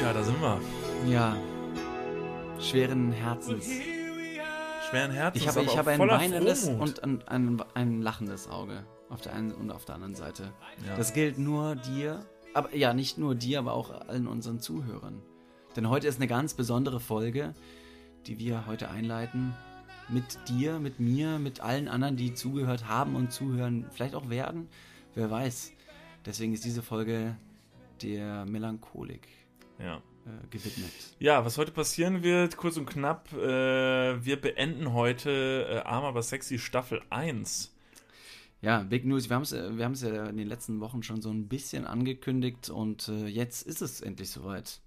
Ja, da sind wir. Ja. Schweren Herzens. Schweren Herzens. Ich habe, ich habe ein weinendes Frohmut. und ein, ein, ein lachendes Auge. Auf der einen und auf der anderen Seite. Ja. Das gilt nur dir. Aber ja, nicht nur dir, aber auch allen unseren Zuhörern. Denn heute ist eine ganz besondere Folge, die wir heute einleiten. Mit dir, mit mir, mit allen anderen, die zugehört haben und zuhören, vielleicht auch werden. Wer weiß. Deswegen ist diese Folge der Melancholik ja. äh, gewidmet. Ja, was heute passieren wird, kurz und knapp, äh, wir beenden heute äh, Arm aber sexy Staffel 1. Ja, Big News. Wir haben es wir haben's ja in den letzten Wochen schon so ein bisschen angekündigt und äh, jetzt ist es endlich soweit.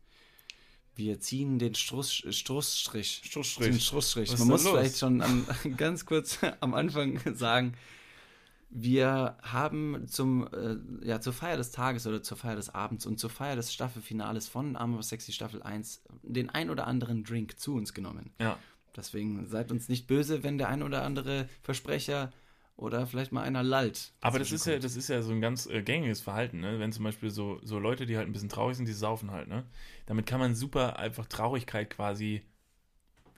Wir ziehen den Struss, Strussstrich. Strussstrich. Den Strussstrich. Man muss los? vielleicht schon am, ganz kurz am Anfang sagen, wir haben zum, äh, ja, zur Feier des Tages oder zur Feier des Abends und zur Feier des Staffelfinales von Arm aber Sexy Staffel 1 den ein oder anderen Drink zu uns genommen. Ja. Deswegen seid uns nicht böse, wenn der ein oder andere Versprecher oder vielleicht mal einer lallt. Aber das ist ja, dazwischenkommt. das ist ja so ein ganz äh, gängiges Verhalten, ne? Wenn zum Beispiel so, so Leute, die halt ein bisschen traurig sind, die saufen halt, ne? Damit kann man super einfach Traurigkeit quasi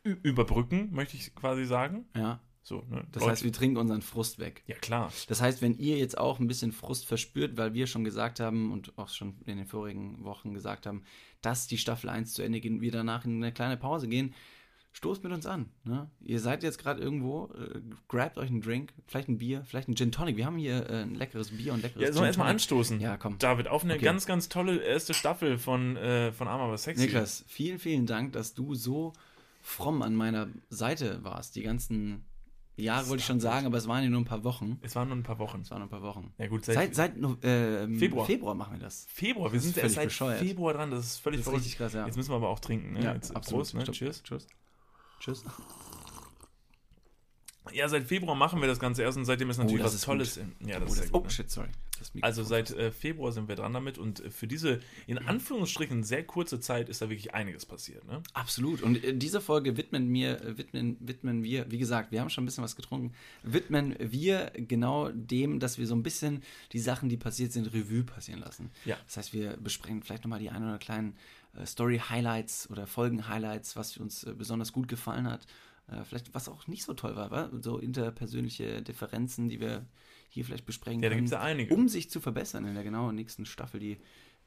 überbrücken, möchte ich quasi sagen. Ja, So, ne? das Leute- heißt, wir trinken unseren Frust weg. ja klar. Das heißt, wenn ihr jetzt auch ein bisschen Frust verspürt, weil wir schon gesagt haben und auch schon in den vorigen Wochen gesagt haben, dass die Staffel 1 zu Ende geht und wir danach in eine kleine Pause gehen, stoßt mit uns an. Ne? Ihr seid jetzt gerade irgendwo, äh, grabt euch einen Drink, vielleicht ein Bier, vielleicht ein Gin Tonic. Wir haben hier äh, ein leckeres Bier und leckeres Ja, sollen wir erstmal anstoßen? Ja, komm. David, auf eine Okay. ganz, ganz tolle erste Staffel von, äh, von Arm aber sexy. Niklas, vielen, vielen Dank, dass du so fromm an meiner Seite warst. Die ganzen Jahre wollte ich schon sagen, aber es waren ja nur ein paar Wochen. Es waren nur ein paar Wochen. Es waren nur ein paar Wochen. Ja gut, seit, Seit, seit ähm, Februar. Februar machen wir das. Februar. Wir Das sind erst seit bescheuert. Februar dran. Das ist völlig Das ist richtig krass, ja. Jetzt müssen wir aber auch trinken. Ne? Ja, Jetzt, absolut. Prost, ne? Stopp. Cheers. Tschüss. Ja, seit Februar machen wir das Ganze erst und seitdem ist natürlich Oh, das was Tolles. gut. In, ja, das Oh, ist das, gut. oh ne? shit, sorry. Also seit äh, Februar sind wir dran damit und äh, für diese in Anführungsstrichen sehr kurze Zeit ist da wirklich einiges passiert. Ne? Absolut. Und äh, diese Folge widmen wir, äh, widmen, widmen wir, wie gesagt, wir haben schon ein bisschen was getrunken, widmen wir genau dem, dass wir so ein bisschen die Sachen, die passiert sind, Revue passieren lassen. Ja. Das heißt, wir besprechen vielleicht nochmal die ein oder kleinen Story-Highlights oder Folgen-Highlights, was uns äh, besonders gut gefallen hat. Äh, vielleicht was auch nicht so toll war, wa? so interpersönliche Differenzen, die wir hier vielleicht besprechen Ja, da können, gibt's ja einige. um sich zu verbessern in der genau nächsten Staffel, die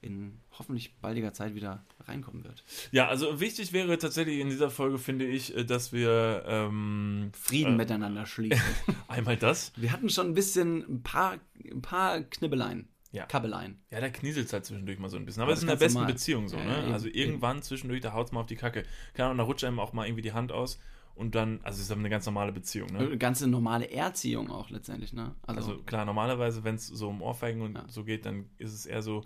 in hoffentlich baldiger Zeit wieder reinkommen wird. Ja, also wichtig wäre tatsächlich in dieser Folge, finde ich, äh, dass wir ähm, Frieden Äh. miteinander schließen. einmal das. Wir hatten schon ein bisschen ein paar, ein paar Knibbeleien. Ja. Kabbeleien. Ja, da knieselt es halt zwischendurch mal so ein bisschen. Aber es ist in der besten normal. Beziehung so, Ja, ne? eben, also eben. irgendwann zwischendurch, da haut es mal auf die Kacke. Keine Ahnung, da rutscht einem auch mal irgendwie die Hand aus und dann, also es ist eine ganz normale Beziehung, ne? Eine Ganze normale Erziehung auch letztendlich, ne? Also, Also klar, normalerweise, wenn es so um Ohrfeigen und Ja. so geht, dann ist es eher so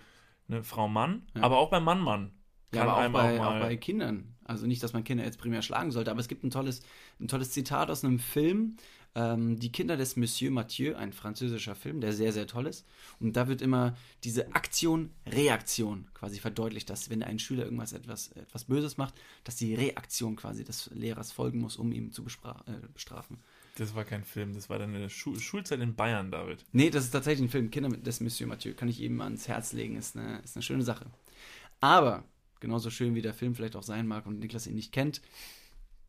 ne, Frau-Mann, Ja. aber auch beim Mann-Mann. ja, aber auch bei, auch auch, bei Kindern. Also nicht, dass man Kinder jetzt primär schlagen sollte, aber es gibt ein tolles, ein tolles Zitat aus einem Film, ähm, Die Kinder des Monsieur Mathieu, ein französischer Film, der sehr, sehr toll ist. Und da wird immer diese Aktion-Reaktion quasi verdeutlicht, dass wenn ein Schüler irgendwas etwas, etwas Böses macht, dass die Reaktion quasi des Lehrers folgen muss, um ihn zu äh, bestrafen. Das war kein Film, das war deine Schu Schulzeit in Bayern, David. Nee, das ist tatsächlich ein Film. Kinder des Monsieur Mathieu. Kann ich jedem ans Herz legen. Ist eine, ist eine schöne Sache. Aber, genauso schön wie der Film vielleicht auch sein mag und Niklas ihn nicht kennt,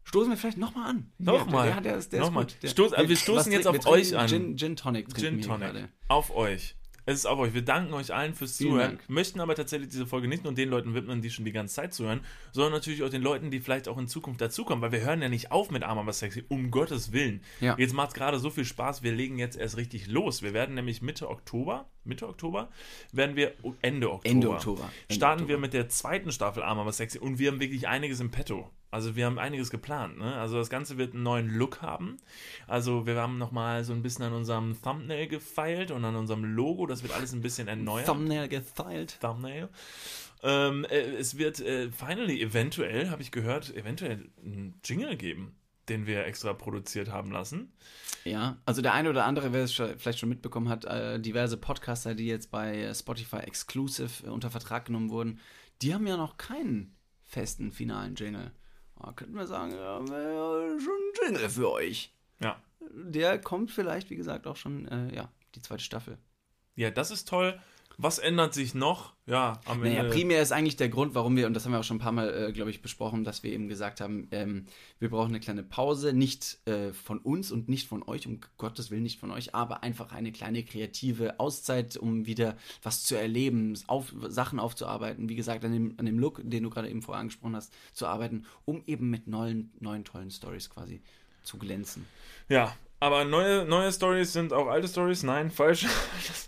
stoßen wir vielleicht nochmal an. Nochmal. Der, der, der, ist- der Nochmal. Stoß- aber wir stoßen jetzt auf wir euch an. Gin, Gin Tonic trinken Gin wir Tonic. gerade. Auf euch. Es ist auf euch. Wir danken euch allen fürs Vielen Zuhören. Dank. Möchten aber tatsächlich diese Folge nicht nur den Leuten widmen, die schon die ganze Zeit zuhören, sondern natürlich auch den Leuten, die vielleicht auch in Zukunft dazukommen, weil wir hören ja nicht auf mit Arm aber sexy, um Gottes Willen. Ja. Jetzt macht es gerade so viel Spaß, wir legen jetzt erst richtig los. Wir werden nämlich Mitte Oktober, Mitte Oktober, werden wir Ende Oktober. Ende Oktober. Ende starten wir Oktober. mit der zweiten Staffel Arm aber sexy und wir haben wirklich einiges im Petto. Also wir haben einiges geplant. Ne? Also das Ganze wird einen neuen Look haben. Also wir haben nochmal so ein bisschen an unserem Thumbnail gefeilt und an unserem Logo. Das wird alles ein bisschen erneuert. Thumbnail geteilt. Thumbnail. Ähm, äh, es wird äh, finally eventuell, habe ich gehört, eventuell einen Jingle geben, den wir extra produziert haben lassen. Ja, also der eine oder andere, wer es schon, vielleicht schon mitbekommen hat, äh, diverse Podcaster, die jetzt bei Spotify Exclusive unter Vertrag genommen wurden, die haben ja noch keinen festen finalen Jingle. Könnten wir sagen, ja, wäre schon ein Jingle für euch. Ja. Der kommt vielleicht, wie gesagt, auch schon, äh, ja, die zweite Staffel. Ja, das ist toll. Was ändert sich noch? Ja, am Naja, Ende. primär ist eigentlich der Grund, warum wir, und das haben wir auch schon ein paar Mal, äh, glaube ich, besprochen, dass wir eben gesagt haben, ähm, wir brauchen eine kleine Pause, nicht äh, von uns und nicht von euch, um Gottes Willen nicht von euch, aber einfach eine kleine kreative Auszeit, um wieder was zu erleben, auf, Sachen aufzuarbeiten, wie gesagt, an dem, an dem Look, den du gerade eben vorher angesprochen hast, zu arbeiten, um eben mit neuen, neuen tollen Stories quasi zu glänzen. Ja, aber neue, neue Stories sind auch alte Stories? Nein, falsch.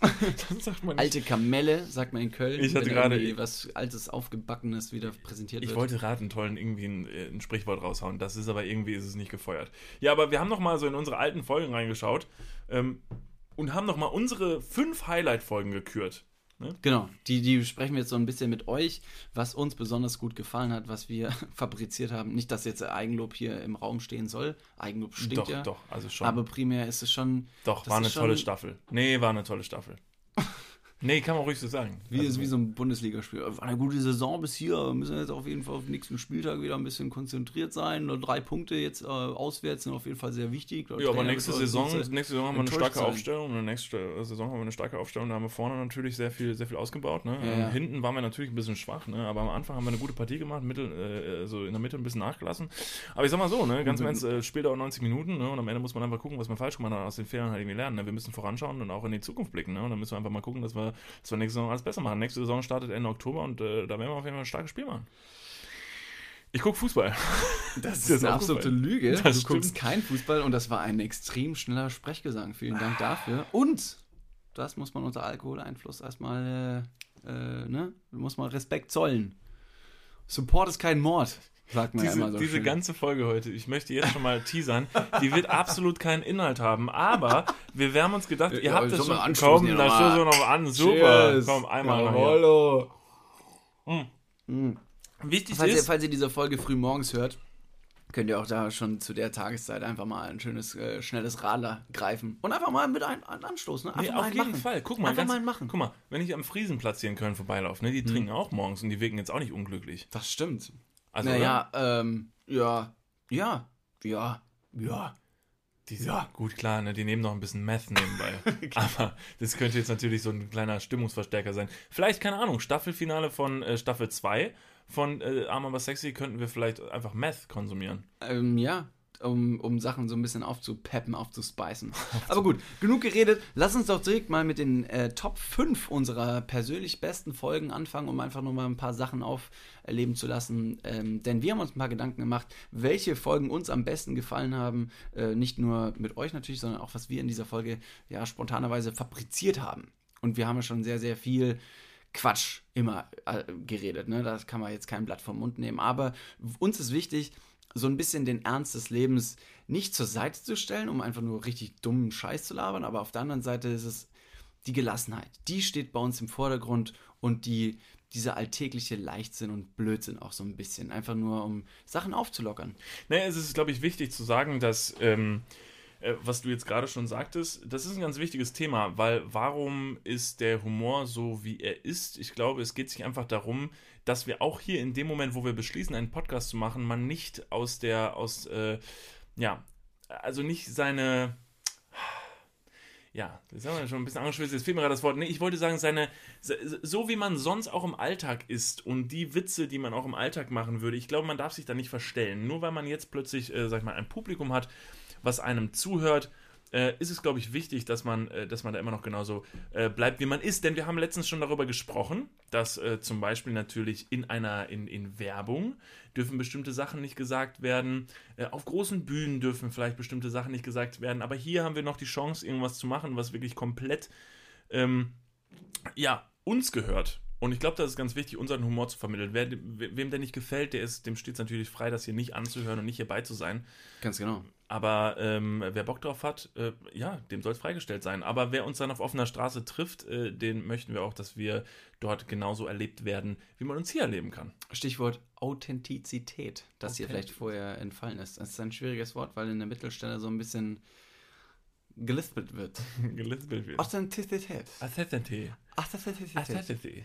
Das, das sagt man nicht. Alte Kamelle, sagt man in Köln, Ich hatte gerade- irgendwie was Altes, Aufgebackenes wieder präsentiert Ich wird. wollte gerade einen tollen irgendwie ein, äh, ein Sprichwort raushauen. Das ist aber irgendwie ist es nicht gefeuert. Ja, aber wir haben noch mal so in unsere alten Folgen reingeschaut ähm, und haben noch mal unsere fünf Highlight-Folgen gekürt. Genau, die, die besprechen wir jetzt so ein bisschen mit euch, was uns besonders gut gefallen hat, was wir fabriziert haben. Nicht, dass jetzt Eigenlob hier im Raum stehen soll. Eigenlob stinkt doch, ja. doch, also schon. Aber primär ist es schon doch, war eine tolle schon- Staffel. Nee, war eine tolle Staffel. nee, kann man ruhig so sagen. wie, Also, wie so ein Bundesligaspiel. War eine gute Saison bis hier. Wir müssen jetzt auf jeden Fall auf den nächsten Spieltag wieder ein bisschen konzentriert sein. Nur drei Punkte jetzt äh, auswärts sind auf jeden Fall sehr wichtig. ja, aber nächste Saison, nächste Saison haben wir eine starke sein. Aufstellung. Und nächste Saison haben wir eine starke Aufstellung. Da haben wir vorne natürlich sehr viel, sehr viel ausgebaut. Ne? Ja, Ähm, ja. Hinten waren wir natürlich ein bisschen schwach, ne? aber am Anfang haben wir eine gute Partie gemacht, mittel, äh, also in der Mitte ein bisschen nachgelassen. Aber ich sag mal so, ne? ganz im Ernst, äh, Spiel dauert 90 Minuten ne? und am Ende muss man einfach gucken, was man falsch gemacht hat, aus den Fehlern halt irgendwie lernen. Ne? Wir müssen voranschauen und auch in die Zukunft blicken. Ne? Und dann müssen wir einfach mal gucken, dass wir, dass wir nächste Saison alles besser machen. Nächste Saison startet Ende Oktober und äh, da werden wir auf jeden Fall ein starkes Spiel machen. Ich gucke Fußball. Das Ist ist eine absolute Fußball. Lüge. Das du stimmt. guckst kein Fußball und das war ein extrem schneller Sprechgesang. Vielen Dank dafür. Und das muss man unter Alkoholeinfluss erstmal, äh, äh, ne? Muss man Respekt zollen. Support ist kein Mord, sagt man ja Diese, immer so. diese schön. ganze Folge heute, ich möchte jetzt schon mal teasern, die wird absolut keinen Inhalt haben, aber wir, haben uns gedacht, ihr Ja, habt das schon, komm, da noch stoßen wir noch an, super, Cheers. komm, einmal noch hier. Jawollo. Mm. Wichtig Falls ihr, ist, falls ihr diese Folge früh morgens hört, könnt ihr auch da schon zu der Tageszeit einfach mal ein schönes, äh, schnelles Radler greifen und einfach mal mit ein, ein anstoßen. Ne? Einfach nee, mal auf jeden machen. Fall, guck mal, Einfach ganz, mal machen. guck mal, wenn ich am Friesenplatz hier in Köln vorbeilaufe, ne, die trinken auch morgens und die wirken jetzt auch nicht unglücklich. Das stimmt. Also, naja, ähm, ja, ja, ja, ja. Die sind Ja. gut klar, ne? Die nehmen noch ein bisschen Meth nebenbei. Aber das könnte jetzt natürlich so ein kleiner Stimmungsverstärker sein. Vielleicht, keine Ahnung, Staffelfinale von äh, Staffel 2 von äh, Arm aber sexy könnten wir vielleicht einfach Meth konsumieren. Ähm, ja, um, um Sachen so ein bisschen aufzupeppen, aufzuspeisen. Aber gut, genug geredet. Lass uns doch direkt mal mit den äh, Top 5 unserer persönlich besten Folgen anfangen, um einfach nur mal ein paar Sachen auferleben zu lassen. Ähm, denn wir haben uns ein paar Gedanken gemacht, welche Folgen uns am besten gefallen haben. Äh, nicht nur mit euch natürlich, sondern auch, was wir in dieser Folge ja spontanerweise fabriziert haben. Und wir haben ja schon sehr, sehr viel Quatsch immer äh, geredet. Ne? Da kann man jetzt kein Blatt vom Mund nehmen. Aber uns ist wichtig, so ein bisschen den Ernst des Lebens nicht zur Seite zu stellen, um einfach nur richtig dummen Scheiß zu labern. Aber auf der anderen Seite ist es die Gelassenheit. Die steht bei uns im Vordergrund und die, dieser alltägliche Leichtsinn und Blödsinn auch so ein bisschen. Einfach nur, um Sachen aufzulockern. Naja, es ist, glaube ich, wichtig zu sagen, dass, ähm, äh, was du jetzt gerade schon sagtest, das ist ein ganz wichtiges Thema, weil warum ist der Humor so, wie er ist? Ich glaube, es geht sich einfach darum, dass wir auch hier in dem Moment, wo wir beschließen, einen Podcast zu machen, man nicht aus der, aus, äh, ja, also nicht seine, ja, das haben wir schon ein bisschen angeschwitzt, jetzt fehlt mir gerade das Wort. Nee, ich wollte sagen, seine, so wie man sonst auch im Alltag ist und die Witze, die man auch im Alltag machen würde, ich glaube, man darf sich da nicht verstellen. Nur weil man jetzt plötzlich, äh, sag ich mal, ein Publikum hat, was einem zuhört, äh, ist es, glaube ich, wichtig, dass man, äh, dass man da immer noch genauso äh, bleibt, wie man ist. Denn wir haben letztens schon darüber gesprochen, dass äh, zum Beispiel natürlich in einer, in, in Werbung dürfen bestimmte Sachen nicht gesagt werden. Äh, auf großen Bühnen dürfen vielleicht bestimmte Sachen nicht gesagt werden. Aber hier haben wir noch die Chance, irgendwas zu machen, was wirklich komplett, ähm, ja, uns gehört. Und ich glaube, das ist ganz wichtig, unseren Humor zu vermitteln. Wer, wem der nicht gefällt, der ist, dem steht es natürlich frei, das hier nicht anzuhören und nicht hierbei zu sein. Ganz genau. Aber ähm, wer Bock drauf hat, äh, ja, dem soll es freigestellt sein. Aber wer uns dann auf offener Straße trifft, äh, den möchten wir auch, dass wir dort genauso erlebt werden, wie man uns hier erleben kann. Stichwort Authentizität, das hier Authentiz- vielleicht vorher entfallen ist. Das ist ein schwieriges Wort, weil in der Mittelstelle so ein bisschen gelispelt wird. Gelispelt wird. Authentizität. Authenticity. Authentizität. Authenticity.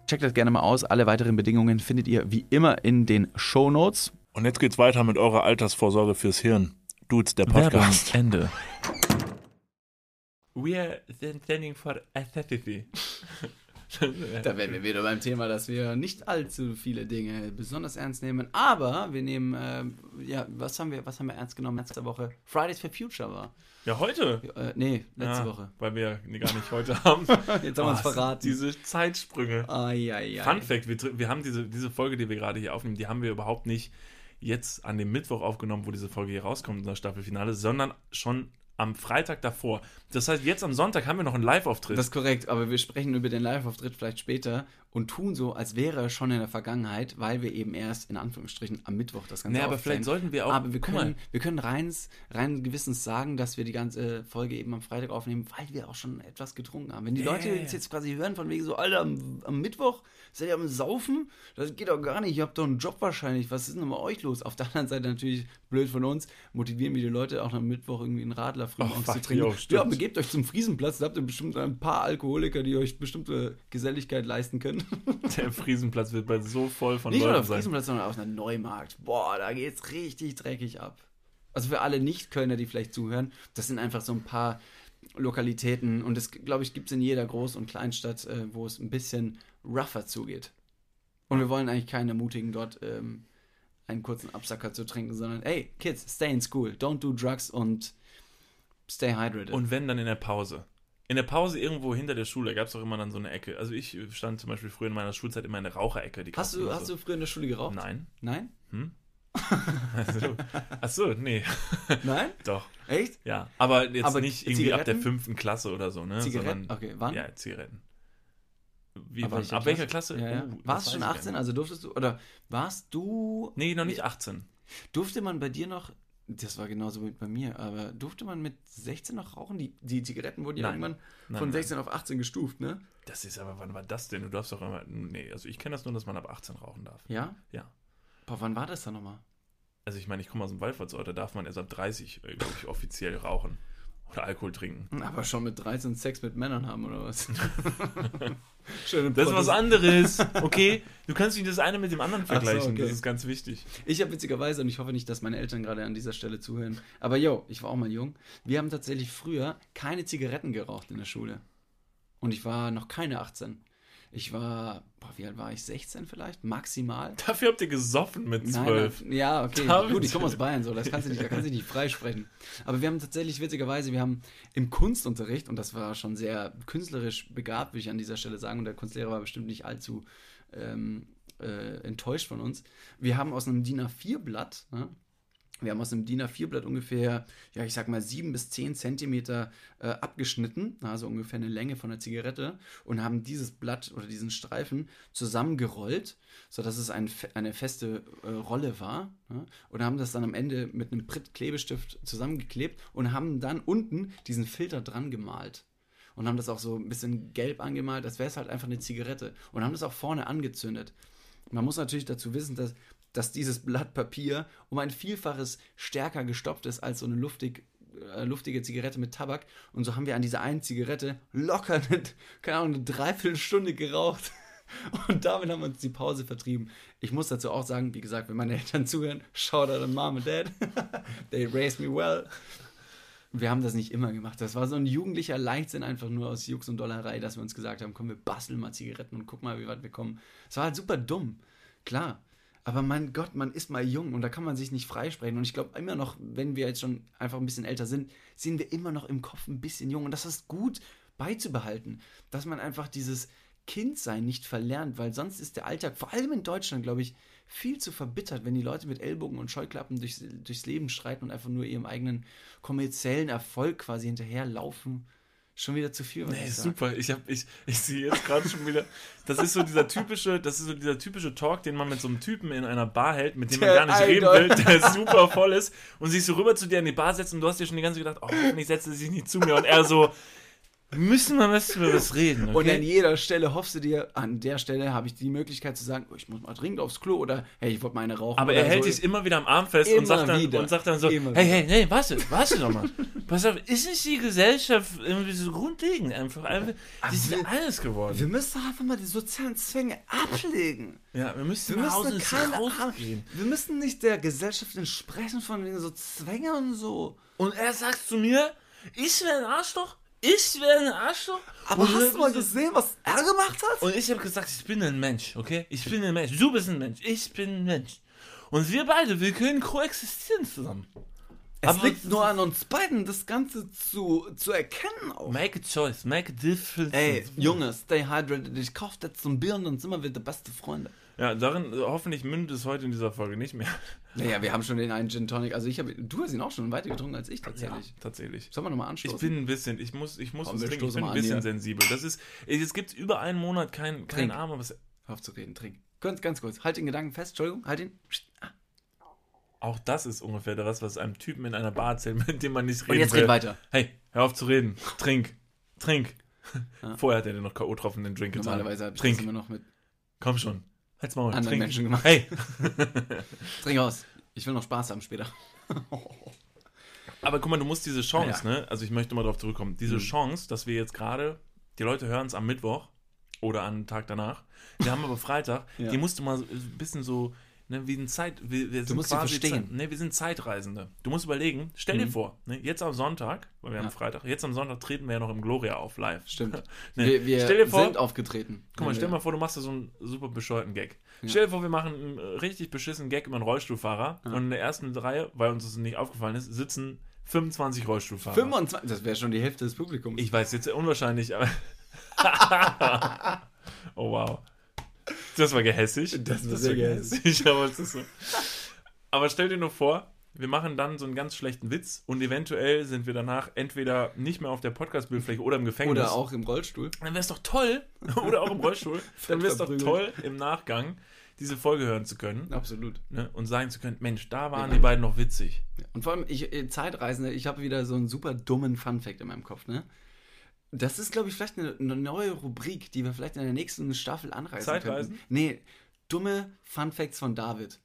Checkt das gerne mal aus. Alle weiteren Bedingungen findet ihr wie immer in den Show Notes. Und jetzt geht's weiter mit eurer Altersvorsorge fürs Hirn. Dudes, der Podcast. Ende. We are standing for aestheticity. Da wären wir wieder beim Thema, dass wir nicht allzu viele Dinge besonders ernst nehmen. Aber wir nehmen, ähm, ja, was haben wir, was haben wir ernst genommen letzte Woche? Fridays for Future war. Ja, heute. Äh, nee, letzte ja, Woche. Weil wir nee, gar nicht heute haben. Jetzt haben wir uns Oh, verraten. Diese Zeitsprünge. Ai, ai, ai. Fun Fact, wir, wir haben diese, diese Folge, die wir gerade hier aufnehmen, die haben wir überhaupt nicht jetzt an dem Mittwoch aufgenommen, wo diese Folge hier rauskommt in der Staffelfinale, sondern schon am Freitag davor. Das heißt, jetzt am Sonntag haben wir noch einen Live-Auftritt. Das ist korrekt, aber wir sprechen über den Live-Auftritt vielleicht später und tun so, als wäre er schon in der Vergangenheit, weil wir eben erst in Anführungsstrichen am Mittwoch das Ganze Nee, aber vielleicht sollten wir auch- Aber wir können, wir können rein, rein gewissens sagen, dass wir die ganze Folge eben am Freitag aufnehmen, weil wir auch schon etwas getrunken haben. Wenn die Ja, Leute ja, jetzt, quasi hören, von wegen so, Alter, am, am Mittwoch seid ihr am Saufen? Das geht doch gar nicht, ihr habt doch einen Job wahrscheinlich. Was ist denn bei euch los? Auf der anderen Seite natürlich blöd von uns, motivieren wir die Leute auch am Mittwoch irgendwie einen Radler früh morgens zu trinken. ja, begebt euch zum Friesenplatz, da habt ihr bestimmt ein paar Alkoholiker, die euch bestimmte Geselligkeit leisten können. der Friesenplatz wird bald so voll von Nicht nur Leuten auf sein. Friesenplatz, sondern auf einer Neumarkt. Boah, da geht's richtig dreckig ab. Also für alle Nicht-Kölner, die vielleicht zuhören, das sind einfach so ein paar Lokalitäten und das, glaube ich, gibt es in jeder Groß- und Kleinstadt, äh, wo es ein bisschen rougher zugeht. Und wir wollen eigentlich keinen ermutigen, dort ähm, einen kurzen Absacker zu trinken, sondern hey, Kids, stay in school, don't do drugs und stay hydrated. Und wenn, dann in der Pause. In der Pause irgendwo hinter der Schule gab es doch immer dann so eine Ecke. Also ich stand zum Beispiel früher in meiner Schulzeit immer in der Raucherecke. Die hast, du, hast du früher in der Schule geraucht? Nein. Nein? Hm? Also, achso, nee, Nein? doch. Echt? Ja, aber jetzt Aber nicht irgendwie ab der Zigaretten? fünften Klasse oder so, ne? Zigaretten? Sondern, Okay, wann? Ja, Zigaretten. Wie, Ab wann, welcher ab welcher Klasse? Ja, ja. Das warst du schon ich gar 18? nicht. Also durftest du, oder warst du, Nee, noch nicht 18. durfte man bei dir noch, das war genauso mit bei mir, aber durfte man mit 16 noch rauchen? Die, die Zigaretten wurden ja Nein. irgendwann Nein, von nein. 16 auf 18 gestuft, ne? Das ist aber, wann war das denn? Du darfst doch immer. Nee, also ich kenne das nur, dass man ab 18 rauchen darf. Ja? Ja. Boah, wann war das dann nochmal? Also ich meine, ich komme aus dem Waldverzort, da darf man erst ab 30, äh, glaube ich, offiziell rauchen. Oder Alkohol trinken. Aber schon mit 13 Sex mit Männern haben, oder was? Schöne Das ist was anderes, okay? Du kannst nicht das eine mit dem anderen Ach so, vergleichen, okay. das ist ganz wichtig. Ich habe witzigerweise, und ich hoffe nicht, dass meine Eltern gerade an dieser Stelle zuhören, aber yo, ich war auch mal jung. Wir haben tatsächlich früher keine Zigaretten geraucht in der Schule. Und ich war noch keine 18. Ich war, boah, wie alt war ich? 16 vielleicht? Maximal? Dafür habt ihr gesoffen mit Nein, 12. nein, ja, okay. Da Gut, ich komme aus Bayern, so, das kannst du nicht, da kannst du nicht freisprechen. Aber wir haben tatsächlich witzigerweise, wir haben im Kunstunterricht, und das war schon sehr künstlerisch begabt, würde ich an dieser Stelle sagen, und der Kunstlehrer war bestimmt nicht allzu ähm, äh, enttäuscht von uns. Wir haben aus einem DIN A4-Blatt, ne, wir haben aus einem DIN A4-Blatt ungefähr, ja, ich sag mal, sieben bis zehn Zentimeter äh, abgeschnitten, also ungefähr eine Länge von der Zigarette, und haben dieses Blatt oder diesen Streifen zusammengerollt, sodass es ein, eine feste äh, Rolle war. Ne? Und haben das dann am Ende mit einem Pritt-Klebestift zusammengeklebt und haben dann unten diesen Filter dran gemalt. Und haben das auch so ein bisschen gelb angemalt, als wäre es halt einfach eine Zigarette. Und haben das auch vorne angezündet. Man muss natürlich dazu wissen, dass, dass dieses Blatt Papier um ein Vielfaches stärker gestopft ist als so eine luftig, äh, luftige Zigarette mit Tabak. Und so haben wir an dieser einen Zigarette locker eine, keine Ahnung, eine Dreiviertelstunde geraucht. Und damit haben wir uns die Pause vertrieben. Ich muss dazu auch sagen, wie gesagt, wenn meine Eltern zuhören, shout out an Mom and Dad. They raised me well. Wir haben das nicht immer gemacht. Das war so ein jugendlicher Leichtsinn, einfach nur aus Jux und Dollerei, dass wir uns gesagt haben, komm, wir basteln mal Zigaretten und guck mal, wie weit wir kommen. Es war halt super dumm, klar. Aber mein Gott, man ist mal jung und da kann man sich nicht freisprechen. Und ich glaube immer noch, wenn wir jetzt schon einfach ein bisschen älter sind, sind wir immer noch im Kopf ein bisschen jung. Und das ist gut beizubehalten, dass man einfach dieses Kindsein nicht verlernt, weil sonst ist der Alltag, vor allem in Deutschland, glaube ich, viel zu verbittert, wenn die Leute mit Ellbogen und Scheuklappen durchs, durchs Leben streiten und einfach nur ihrem eigenen kommerziellen Erfolg quasi hinterherlaufen. Schon wieder zu viel, Nee, ich super. Ich, hab, ich, ich sehe jetzt gerade schon wieder. Das ist so dieser typische, das ist so dieser typische Talk, den man mit so einem Typen in einer Bar hält, mit dem man Der gar nicht reden Idol. will, der super voll ist und sich so rüber zu dir in die Bar setzt und du hast dir schon die ganze Zeit gedacht, oh, hoffentlich setzt er sich nicht zu mir und er so, müssen wir was über was reden, okay? Und an jeder Stelle hoffst du dir, an der Stelle habe ich die Möglichkeit zu sagen, oh, ich muss mal dringend aufs Klo oder hey, ich wollte meine rauchen. Aber er hält so. dich immer wieder am Arm fest Immer und sagt, dann, wieder. und sagt dann so, Immer hey, hey, hey, warte, warte doch mal. Pass auf, ist nicht die Gesellschaft irgendwie so grundlegend einfach, einfach das ist wir- alles geworden. Wir müssen einfach mal die sozialen Zwänge ablegen. ja, wir müssen Wir müssen keine rausgehen. Wir müssen nicht der Gesellschaft entsprechen von wegen so Zwänge und so. Und er sagt zu mir, ich wäre ein Arschloch, ich wäre ein Arschloch. Aber und hast du mal gesehen, was er gemacht hat? Und ich habe gesagt, ich bin ein Mensch, okay? Ich bin ein Mensch. Du bist ein Mensch. Ich bin ein Mensch. Und wir beide, wir können koexistieren zusammen. Es Aber- liegt nur an uns beiden, das Ganze zu, zu erkennen auch. Make a choice, make a difference. Ey, Junge, stay hydrated. Ich kauf jetzt so ein Bier und dann sind wir wieder beste Freunde. Ja, darin, äh, hoffentlich mündet es heute in dieser Folge nicht mehr. Naja, wir haben schon den einen Gin Tonic. Also ich habe, du hast ihn auch schon weiter getrunken als ich tatsächlich. tatsächlich. Sollen wir nochmal Ich anstoßen? bin ein bisschen, ich muss, ich muss Komm, trinken. Ich bin ein an bisschen hier. sensibel. Das ist, es gibt über einen Monat kein, kein Trink. Arm, aber es, Hör auf zu reden, trink. Ganz, ganz kurz. Halt den Gedanken fest, Entschuldigung, halt ihn. auch das ist ungefähr das, was einem Typen in einer Bar erzählt, mit dem man nicht reden Und jetzt will. red weiter. Hey, hör auf zu reden. Trink. Trink. Ja. Vorher hat er dir noch K.O. getroffen, den Drink getan. Normalerweise habe ich Trink. das immer noch mit Komm schon. Halt's Maul. anderen Trink. Menschen gemacht. Hey. Trink aus. Ich will noch Spaß haben später. Aber guck mal, du musst diese Chance, Ja. ne? Also ich möchte mal darauf zurückkommen. Diese Mhm. Chance, dass wir jetzt gerade, die Leute hören es am Mittwoch oder am Tag danach. Wir haben aber Freitag, Ja. die musst du mal ein bisschen so, ne, wie ein Zeit, wir, wir sind musst quasi verstehen. Zeit, ne, wir sind Zeitreisende. Du musst überlegen, stell dir Mhm. vor, ne, jetzt am Sonntag, weil wir Ja. haben Freitag, jetzt am Sonntag treten wir ja noch im Gloria auf live. Stimmt. Ne, Wir, wir stell dir vor, sind aufgetreten. Guck mal, stell wir- mal vor, du machst da so einen super bescheuerten Gag. Ja. Stell dir vor, wir machen einen richtig beschissenen Gag über einen Rollstuhlfahrer Ja. und in der ersten Reihe, weil uns das nicht aufgefallen ist, sitzen 25 Rollstuhlfahrer. 25, das wäre schon die Hälfte des Publikums. Ich weiß, jetzt unwahrscheinlich, aber. oh wow. Das war gehässig. Das war sehr gehässig. aber es ist so. Aber stell dir nur vor, wir machen dann so einen ganz schlechten Witz und eventuell sind wir danach entweder nicht mehr auf der Podcast-Bildfläche oder im Gefängnis. Oder auch im Rollstuhl. Dann wäre es doch toll, oder auch im Rollstuhl, dann wäre es doch toll, im Nachgang diese Folge hören zu können Absolut. ne, und sagen zu können, Mensch, da waren Ja. die beiden noch witzig. Und vor allem, ich, äh, Zeitreisende, ich habe wieder so einen super dummen Fun-Fact in meinem Kopf, ne? Das ist, glaube ich, vielleicht eine, eine neue Rubrik, die wir vielleicht in der nächsten Staffel anreißen Zeitreisen? könnten. Nee, dumme Fun-Facts von David.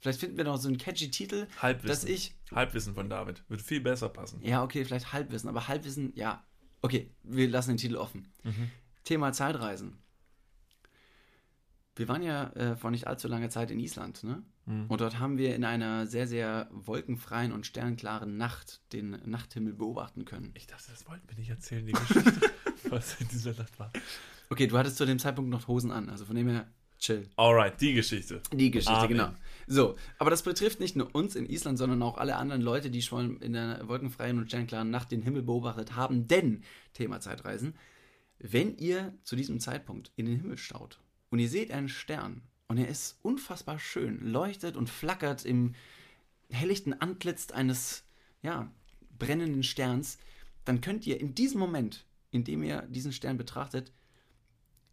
Vielleicht finden wir noch so einen catchy Titel, dass Halbwissen. ich, Halbwissen von David. Wird viel besser passen. ja, okay, vielleicht Halbwissen, aber Halbwissen, ja. Okay, wir lassen den Titel offen. Mhm. Thema Zeitreisen. Wir waren ja äh, vor nicht allzu langer Zeit in Island, ne? Mhm. Und dort haben wir in einer sehr, sehr wolkenfreien und sternklaren Nacht den Nachthimmel beobachten können. Ich dachte, das wollten wir nicht erzählen, die Geschichte, was in dieser Nacht war. Okay, du hattest zu dem Zeitpunkt noch Hosen an, also von dem her chill. Alright, die Geschichte. Die Geschichte, Amen. genau. So, aber das betrifft nicht nur uns in Island, sondern auch alle anderen Leute, die schon in der wolkenfreien und sternklaren Nacht den Himmel beobachtet haben. Denn, Thema Zeitreisen, wenn ihr zu diesem Zeitpunkt in den Himmel schaut und ihr seht einen Stern und er ist unfassbar schön, leuchtet und flackert im helllichten Antlitz eines, ja, brennenden Sterns, dann könnt ihr in diesem Moment, in dem ihr diesen Stern betrachtet,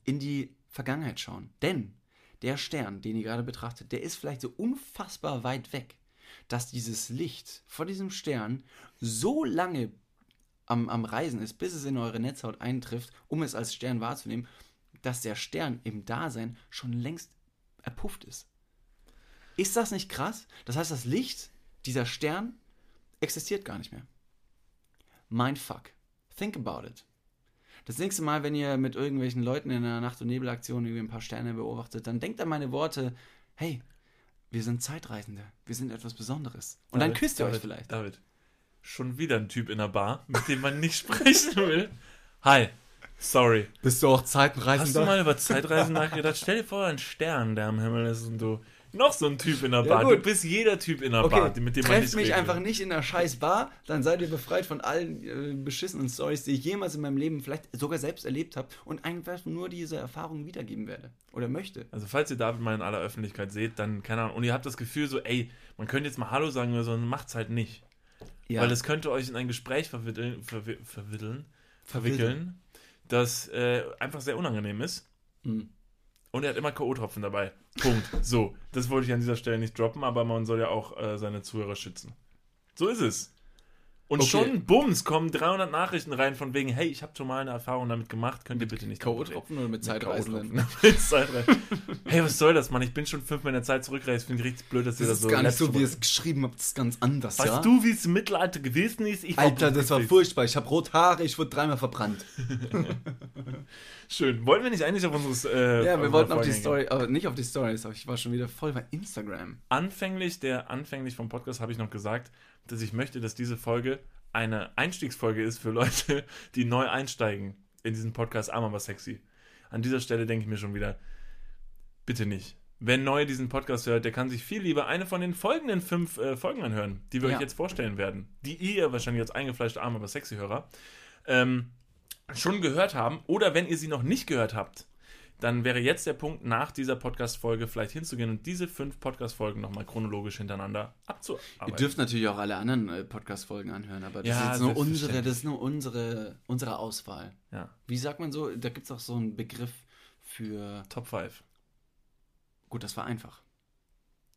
in die Vergangenheit schauen. Denn der Stern, den ihr gerade betrachtet, der ist vielleicht so unfassbar weit weg, dass dieses Licht vor diesem Stern so lange am, am Reisen ist, bis es in eure Netzhaut eintrifft, um es als Stern wahrzunehmen, dass der Stern im Dasein schon längst erpufft ist. Ist das nicht krass? Das heißt, das Licht, dieser Stern, existiert gar nicht mehr. Mindfuck. Think about it. Das nächste Mal, wenn ihr mit irgendwelchen Leuten in einer Nacht- und Nebelaktion irgendwie ein paar Sterne beobachtet, dann denkt an meine Worte, hey, wir sind Zeitreisende, wir sind etwas Besonderes. Und dann David, küsst ihr David, euch vielleicht. David, schon wieder ein Typ in der Bar, mit dem man nicht sprechen will. Hi, sorry. Bist du auch Hast Zeitreisender? du mal über Zeitreisen nachgedacht? Stell dir vor, ein Stern, der am Himmel ist und du noch so ein Typ in der Ja, Bar. gut. du bist jeder Typ in der Bar, Okay, mit dem man nicht mich einfach nicht in der scheiß Bar, dann seid ihr befreit von allen äh, beschissenen Stories, die ich jemals in meinem Leben vielleicht sogar selbst erlebt habe und einfach nur diese Erfahrungen wiedergeben werde oder möchte. Also falls ihr David mal in aller Öffentlichkeit seht, dann keine Ahnung. Und ihr habt das Gefühl so, ey, man könnte jetzt mal Hallo sagen oder so, dann macht's halt nicht. Ja, Weil das könnte euch in ein Gespräch verwickeln, verwi verwickeln, Verwickeln. verwickeln das äh, einfach sehr unangenehm ist. Mhm. Und er hat immer K.O.-Tropfen dabei. Punkt. So, das wollte ich an dieser Stelle nicht droppen, aber man soll ja auch äh, seine Zuhörer schützen. So ist es. Und Okay. schon, bums, kommen 300 Nachrichten rein von wegen, hey, ich habe schon mal eine Erfahrung damit gemacht, könnt ihr bitte nicht. K.O.-Tropfen oder mit? K.O.-Tropfen. Mit Zeitreisen. hey, was soll das, Mann? Ich bin schon fünfmal in der Zeit zurückgereist. Finde ich richtig blöd, dass ihr Das das ist so gar nicht so, wie ihr es geschrieben habt, das ist ganz anders, Weißt ja? du, wie es im Mittelalter gewesen ist? Ich Alter, das war furchtbar. Ich habe rot Haare, ich wurde dreimal verbrannt. Schön. Wollten wir nicht eigentlich auf unseres. Äh, Ja, wir wollten auf die Story, aber nicht auf die Stories, aber ich war schon wieder voll bei Instagram. anfänglich, der anfänglich vom Podcast habe ich noch gesagt, dass ich möchte, dass diese Folge eine Einstiegsfolge ist für Leute, die neu einsteigen in diesen Podcast Arm aber sexy. An dieser Stelle denke ich mir schon wieder, bitte nicht. Wer neu diesen Podcast hört, der kann sich viel lieber eine von den folgenden fünf äh, Folgen anhören, die wir Ja. euch jetzt vorstellen werden, die ihr wahrscheinlich als eingefleischte Arm aber sexy Hörer ähm, schon gehört haben oder wenn ihr sie noch nicht gehört habt, dann wäre jetzt der Punkt, nach dieser Podcast-Folge vielleicht hinzugehen und diese fünf Podcast-Folgen nochmal chronologisch hintereinander Ihr abzuarbeiten. dürft natürlich auch alle anderen äh, Podcast-Folgen anhören, aber das Ja, ist jetzt nur unsere, das ist nur unsere, unsere Auswahl. Ja, Wie sagt man so? Da gibt es auch so einen Begriff für. Top 5. Gut, das war einfach.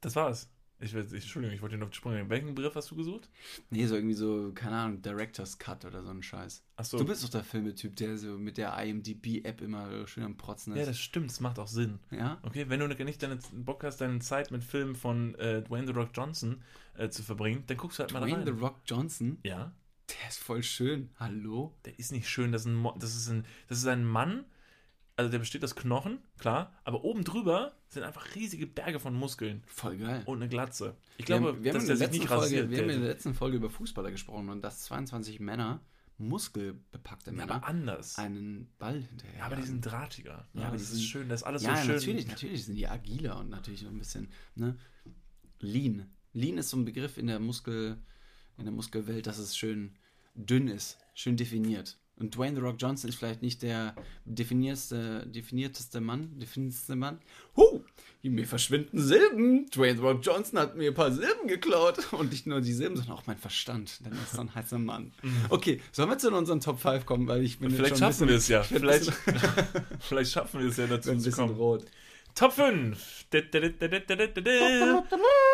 Das war's. Ich, will- ich, Entschuldigung, ich wollte dir noch auf die Sprünge nehmen. Welchen Begriff hast du gesucht? Nee, so irgendwie so, keine Ahnung, Director's Cut oder so ein Scheiß. Achso. Du bist doch der Filmetyp, der so mit der IMDb-App immer schön am Protzen Ja, ist. das stimmt, das macht auch Sinn. Ja? Okay, wenn du nicht deine Bock hast, deine Zeit mit Filmen von äh, Dwayne The Rock Johnson äh, zu verbringen, dann guckst du halt mal Dwayne rein. The Rock Johnson, Ja, der ist voll schön. Hallo? der ist nicht schön. Das ist ein, Mo- das ist ein, das ist ein Mann, also der besteht aus Knochen, klar, aber oben drüber sind einfach riesige Berge von Muskeln Voll geil. und eine Glatze. Ich wir glaube, haben, wir haben dass in der sich nicht Folge, rasiert. wir haben in der, letzten Folge über Fußballer gesprochen und dass 22 Männer, muskelbepackte ja, Männer, aber anders. einen Ball hinterher. Ja, aber die sind drahtiger. Ja, Ja, aber das die ist sind- schön. Das ist alles ja, so schön. natürlich, natürlich sind die agiler und natürlich so ein bisschen, ne? Lean. Lean ist so ein Begriff in der Muskel, in der Muskelwelt, dass es schön dünn ist, schön definiert. Und Dwayne The Rock Johnson ist vielleicht nicht der definierteste, definierteste Mann, definierteste Mann. Huh, mir verschwinden Silben. Dwayne The Rock Johnson hat mir ein paar Silben geklaut. Und nicht nur die Silben, sondern auch mein Verstand. Denn er ist so ein heißer Mann. Okay, sollen wir zu unseren Top 5 kommen? Weil ich bin Vielleicht schon schaffen wir es ja. Vielleicht, vielleicht schaffen wir es ja dazu ein zu bisschen kommen. rot. Top 5.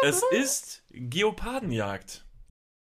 Es ist Geopardenjagd.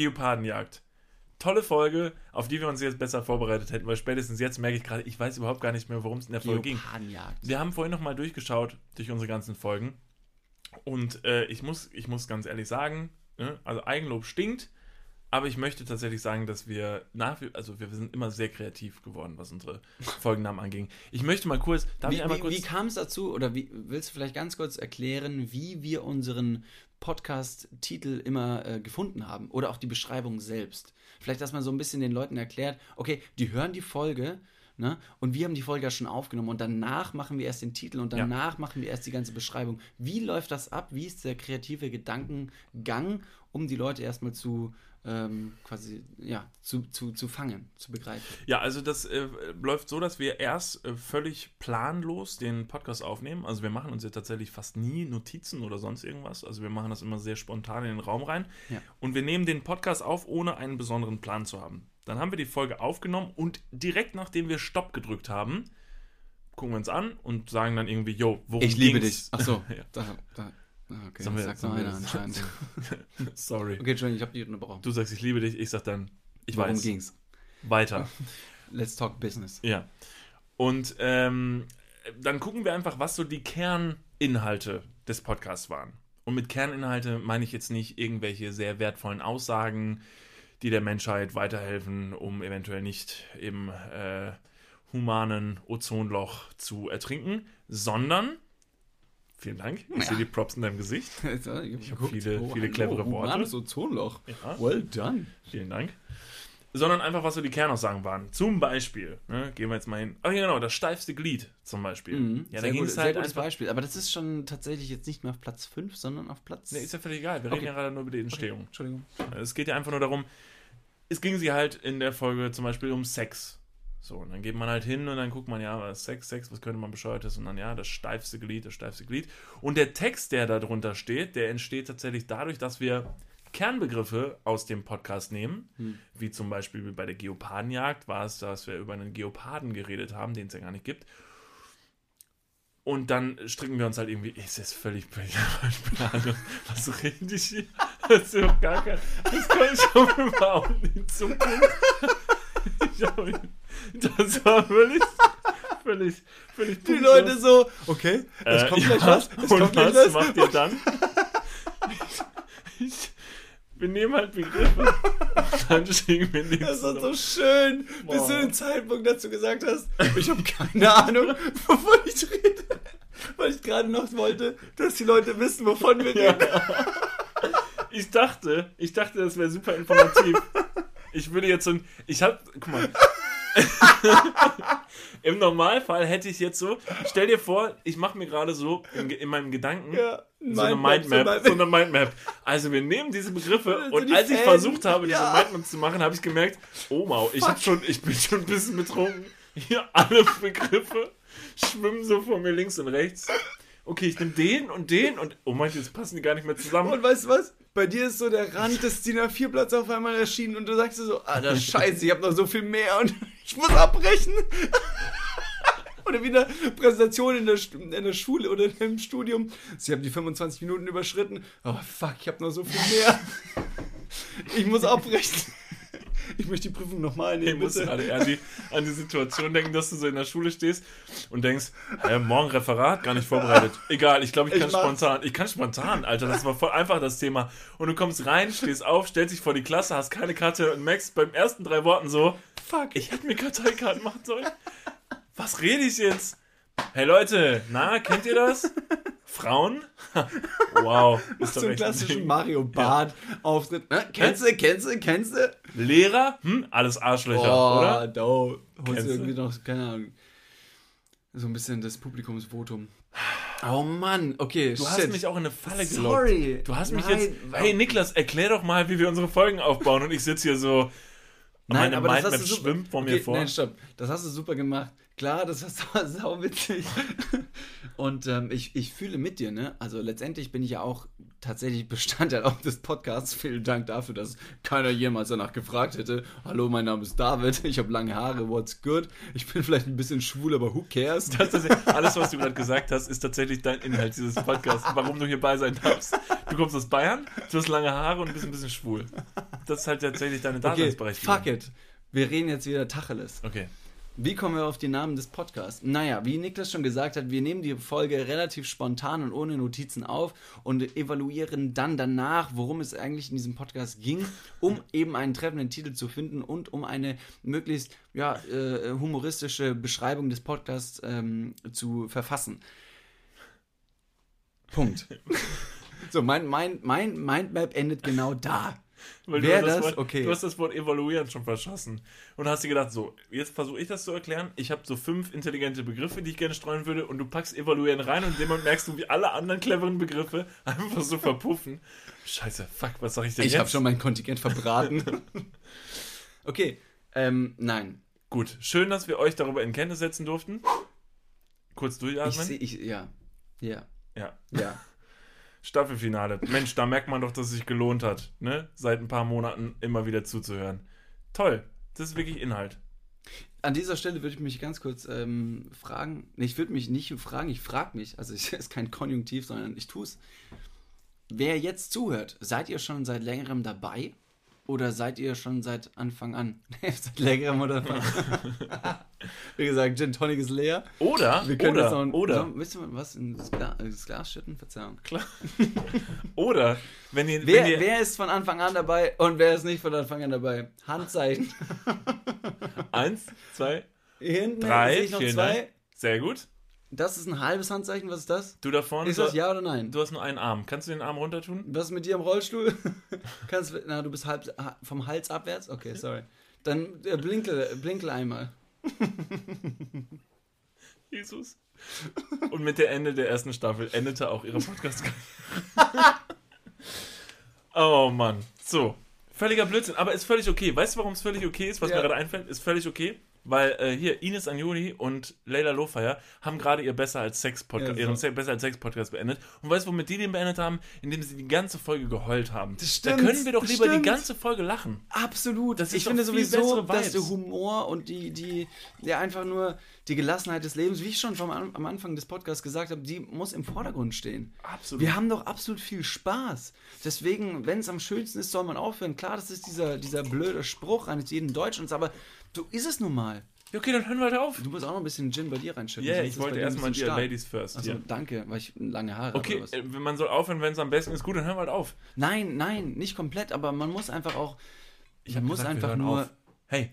Geopardenjagd. Tolle Folge, auf die wir uns jetzt besser vorbereitet hätten, weil spätestens jetzt merke ich gerade, ich weiß überhaupt gar nicht mehr, worum es in der Folge ging. Wir haben vorhin nochmal durchgeschaut durch unsere ganzen Folgen. Und äh, ich, muss, ich muss ganz ehrlich sagen, ne, also Eigenlob stinkt, aber ich möchte tatsächlich sagen, dass wir nach wie also wir sind immer sehr kreativ geworden, was unsere Folgennamen anging. Ich möchte mal kurz, darf Wie, ich einmal wie, kurz. wie kam es dazu, oder wie, willst du vielleicht ganz kurz erklären, wie wir unseren Podcast-Titel immer äh, gefunden haben? Oder auch die Beschreibung selbst? Vielleicht, dass man so ein bisschen den Leuten erklärt, okay, die hören die Folge, ne? Und wir haben die Folge ja schon aufgenommen und danach machen wir erst den Titel und Ja. danach machen wir erst die ganze Beschreibung. Wie läuft das ab? Wie ist der kreative Gedankengang, um die Leute erstmal zu ähm, quasi, ja, zu, zu, zu fangen, zu begreifen? Ja, also das äh, läuft so, dass wir erst äh, völlig planlos den Podcast aufnehmen. Also wir machen uns ja tatsächlich fast nie Notizen oder sonst irgendwas. Also wir machen das immer sehr spontan in den Raum rein. Ja. Und wir nehmen den Podcast auf, ohne einen besonderen Plan zu haben. Dann haben wir die Folge aufgenommen und direkt nachdem wir Stopp gedrückt haben, gucken wir uns an und sagen dann irgendwie, yo, worum Ich liebe ging's? dich. Ach so, ja. da, da. Ah, Okay, Sollen wir- sagt nur einer anscheinend. Sorry. Okay, Entschuldigung, ich habe dich unterbrochen. Du sagst, ich liebe dich, ich sag dann, ich Worum weiß. ging's? Weiter. Let's talk business. Ja. Und ähm, dann gucken wir einfach, was so die Kerninhalte des Podcasts waren. Und mit Kerninhalte meine ich jetzt nicht irgendwelche sehr wertvollen Aussagen, die der Menschheit weiterhelfen, um eventuell nicht im äh, humanen Ozonloch zu ertrinken, sondern, vielen Dank, ich Ja. sehe die Props in deinem Gesicht. Ich hab viele- viele clevere Worte. So Ozonloch. Ja. Well done. Vielen Dank. Sondern einfach, was so die Kernaussagen waren. Zum Beispiel, ne, gehen wir jetzt mal hin. Ach ja, genau, das steifste Glied zum Beispiel. Mhm. Ja, da sehr ging gut, es sehr halt gutes. Beispiel. Aber das ist schon tatsächlich jetzt nicht mehr auf Platz 5, sondern auf Platz. Nee, ist ja völlig egal. Wir Okay. reden ja gerade nur über die Entstehung. Entschuldigung. Es geht ja einfach nur darum, es ging sie halt in der Folge zum Beispiel um Sex. So, und dann geht man halt hin und dann guckt man, ja, was ist Sex, Sex, was könnte man bescheuertes? Und dann, ja, das steifste Glied, das steifste Glied. Und der Text, der da drunter steht, der entsteht tatsächlich dadurch, dass wir Kernbegriffe aus dem Podcast nehmen, wie zum Beispiel bei der Geopardenjagd war es, dass wir über einen Geoparden geredet haben, den es ja gar nicht gibt. Und dann stricken wir uns halt irgendwie, ist das völlig, Ahnung, was rede ich hier? Das ist doch gar kein, das kann ich auch überhaupt nicht zum Punkt. Ich hab, das war völlig, völlig, völlig Die. Leute so, okay, es Äh, kommt ja, gleich was, es und kommt gleich was was. macht ihr dann? ich, wir nehmen halt Begriffe dann schicken wir die Das war so schön, bis du Wow. den Zeitpunkt dazu gesagt hast. Ich habe keine Ahnung, wovon ich rede. Weil ich gerade noch wollte, dass die Leute wissen, wovon wir reden. Ich dachte, ich dachte, das wäre super informativ. Ich würde jetzt so ein. Ich hab. Guck mal. Im Normalfall hätte ich jetzt so. Stell dir vor, ich mache mir gerade so in, in meinem Gedanken Ja, so eine Mindmap. So eine Mindmap. Also wir nehmen diese Begriffe Also und die als ich Fäden, versucht habe, diese ja. Mindmap zu machen, habe ich gemerkt, oh wow, ich, hab schon, ich bin schon ein bisschen betrunken. Hier alle Begriffe schwimmen so vor mir links und rechts. Okay, ich nehme den und den und oh mein, jetzt passen die gar nicht mehr zusammen. Und weißt du was? Bei dir ist so der Rand des DIN A4-Blatts auf einmal erschienen und du sagst so, ah, das Scheiße, ich habe noch so viel mehr und ich muss abbrechen. Oder wieder Präsentation in der, in der Schule oder im Studium. Sie haben die 25 Minuten überschritten. Oh fuck, ich habe noch so viel mehr. Ich muss abbrechen. Ich möchte die Prüfung nochmal Ich nehmen, muss bitte. gerade an die, an die Situation denken, dass du so in der Schule stehst und denkst, äh, morgen Referat, gar nicht vorbereitet. Egal, ich glaube, ich Ich kann mach's. spontan. Ich kann spontan, Alter, das war voll einfach das Thema. Und du kommst rein, stehst auf, stellst dich vor die Klasse, hast keine Karte und merkst beim ersten drei Worten so, Fuck. ich hätte mir Karteikarten machen sollen. Was rede ich jetzt? Hey Leute, na, kennt ihr das? Frauen? wow, ist doch so einen ein klassischen Ding. Mario Bart Auftritt. Äh, kennst du, kennst du, kennst du? Lehrer? Hm, alles Arschlöcher, Oh, oder? da holst du irgendwie noch, keine Ahnung, so ein bisschen das Publikumsvotum. Oh Mann, okay, Du hast mich auch in eine Falle gelockt. Sorry. Du hast mich Nein, jetzt. Hey Niklas, erklär doch mal, wie wir unsere Folgen aufbauen. Und ich sitze hier so. Nein, meine aber das hast Mindmap du super, schwimmt vor mir okay, vor. Nein, stopp. Das hast du super gemacht. Klar, das war sau, witzig. Und ähm, ich, ich fühle mit dir, ne? Also letztendlich bin ich ja auch tatsächlich Bestandteil auch des Podcasts. Vielen Dank dafür, dass keiner jemals danach gefragt hätte. Hallo, mein Name ist David. Ich habe lange Haare. What's good? Ich bin vielleicht ein bisschen schwul, aber who cares? Das ist, alles, was du gerade gesagt hast, ist tatsächlich dein Inhalt dieses Podcasts, warum du hierbei sein darfst. Du kommst aus Bayern, du hast lange Haare und bist ein bisschen schwul. Das ist halt tatsächlich deine Okay, Daseinsberechtigung. fuck it. Wir reden jetzt wieder Tacheles. Okay. Wie kommen wir auf den Namen des Podcasts? Naja, wie Niklas schon gesagt hat, wir nehmen die Folge relativ spontan und ohne Notizen auf und evaluieren dann danach, worum es eigentlich in diesem Podcast ging, um eben einen treffenden Titel zu finden und um eine möglichst ja, äh, humoristische Beschreibung des Podcasts ähm, zu verfassen. Punkt. So, mein, mein, mein Mindmap endet genau da. Weil Wär du, hast das? Wort, Okay. du hast das Wort evaluieren schon verschossen. Und hast dir gedacht, so, jetzt versuche ich das zu erklären. Ich habe so fünf intelligente Begriffe, die ich gerne streuen würde. Und du packst evaluieren rein und Moment merkst du, wie alle anderen cleveren Begriffe einfach so verpuffen. Scheiße, fuck, was sag ich denn Ich jetzt? habe schon mein Kontingent verbraten. okay, ähm, nein. Gut, schön, dass wir euch darüber in Kenntnis setzen durften. Kurz Ich durchatmen. sehe, ich, ja. Ja. ja. Ja. Staffelfinale. Mensch, da merkt man doch, dass es sich gelohnt hat, ne? Seit ein paar Monaten immer wieder zuzuhören. Toll. Das ist wirklich Inhalt. An dieser Stelle würde ich mich ganz kurz ähm, fragen. Nee, ich würde mich nicht fragen, ich frage mich. Also, es ist kein Konjunktiv, sondern ich tue es. Wer jetzt zuhört, seid ihr schon seit längerem dabei? Oder seid ihr schon seit Anfang an? seit längerem oder Wie gesagt, Gin Tonic ist leer. Oder, Wir können oder, noch, oder, So, willst du was in das, Gla das Glas schütten? Verzeihung. klar. oder, wenn ihr, Wer, wenn ihr wer ist von Anfang an dabei und wer ist nicht von Anfang an dabei? Handzeichen. eins, zwei, hinten drei, sehe ich noch vielen zwei. Sehr gut. Das ist ein halbes Handzeichen, was ist das? Du da vorne, Ist das ja oder nein? du hast nur einen Arm. Kannst du den Arm runter tun? Was ist mit dir im Rollstuhl? Kannst, du- na, du bist halb ha- vom Hals abwärts? Okay, sorry. Dann äh, blinkel, blinkel einmal. Jesus. Und mit der Ende der ersten Staffel endete auch ihre podcast Oh Mann. So. Völliger Blödsinn, aber ist völlig okay. Weißt du, warum es völlig okay ist, was Ja. mir gerade einfällt? Ist völlig okay. Weil äh, hier Ines Anjoli und Leila Lofeyer haben gerade ihr Besser als Sex Podcast, Ja, ihren so. Se Besser als Sex Podcast beendet. Und weißt du, womit die den beendet haben? Indem sie die ganze Folge geheult haben. Das stimmt, da können wir doch lieber stimmt. die ganze Folge lachen. Absolut. Das ist ich finde sowieso, dass der Humor und die, die, der einfach nur die Gelassenheit des Lebens, wie ich schon vom, am Anfang des Podcasts gesagt habe, die muss im Vordergrund stehen. Absolut. Wir haben doch absolut viel Spaß. Deswegen, wenn es am schönsten ist, soll man aufhören. Klar, das ist dieser, dieser blöde Spruch eines jeden Deutschen, aber so ist es nun mal. Ja, okay, dann hören wir halt auf. Du musst auch noch ein bisschen Gin bei dir reinschütten. Ja, sonst ich wollte erstmal dir. Ladies first. Achso, hier. danke, weil ich lange Haare habe. Okay, äh, wenn man soll aufhören, wenn es am besten ist, gut, dann hören wir halt auf. Nein, nein, nicht komplett, aber man muss einfach auch. Ich man muss gesagt, wir einfach hören nur. auf. Hey,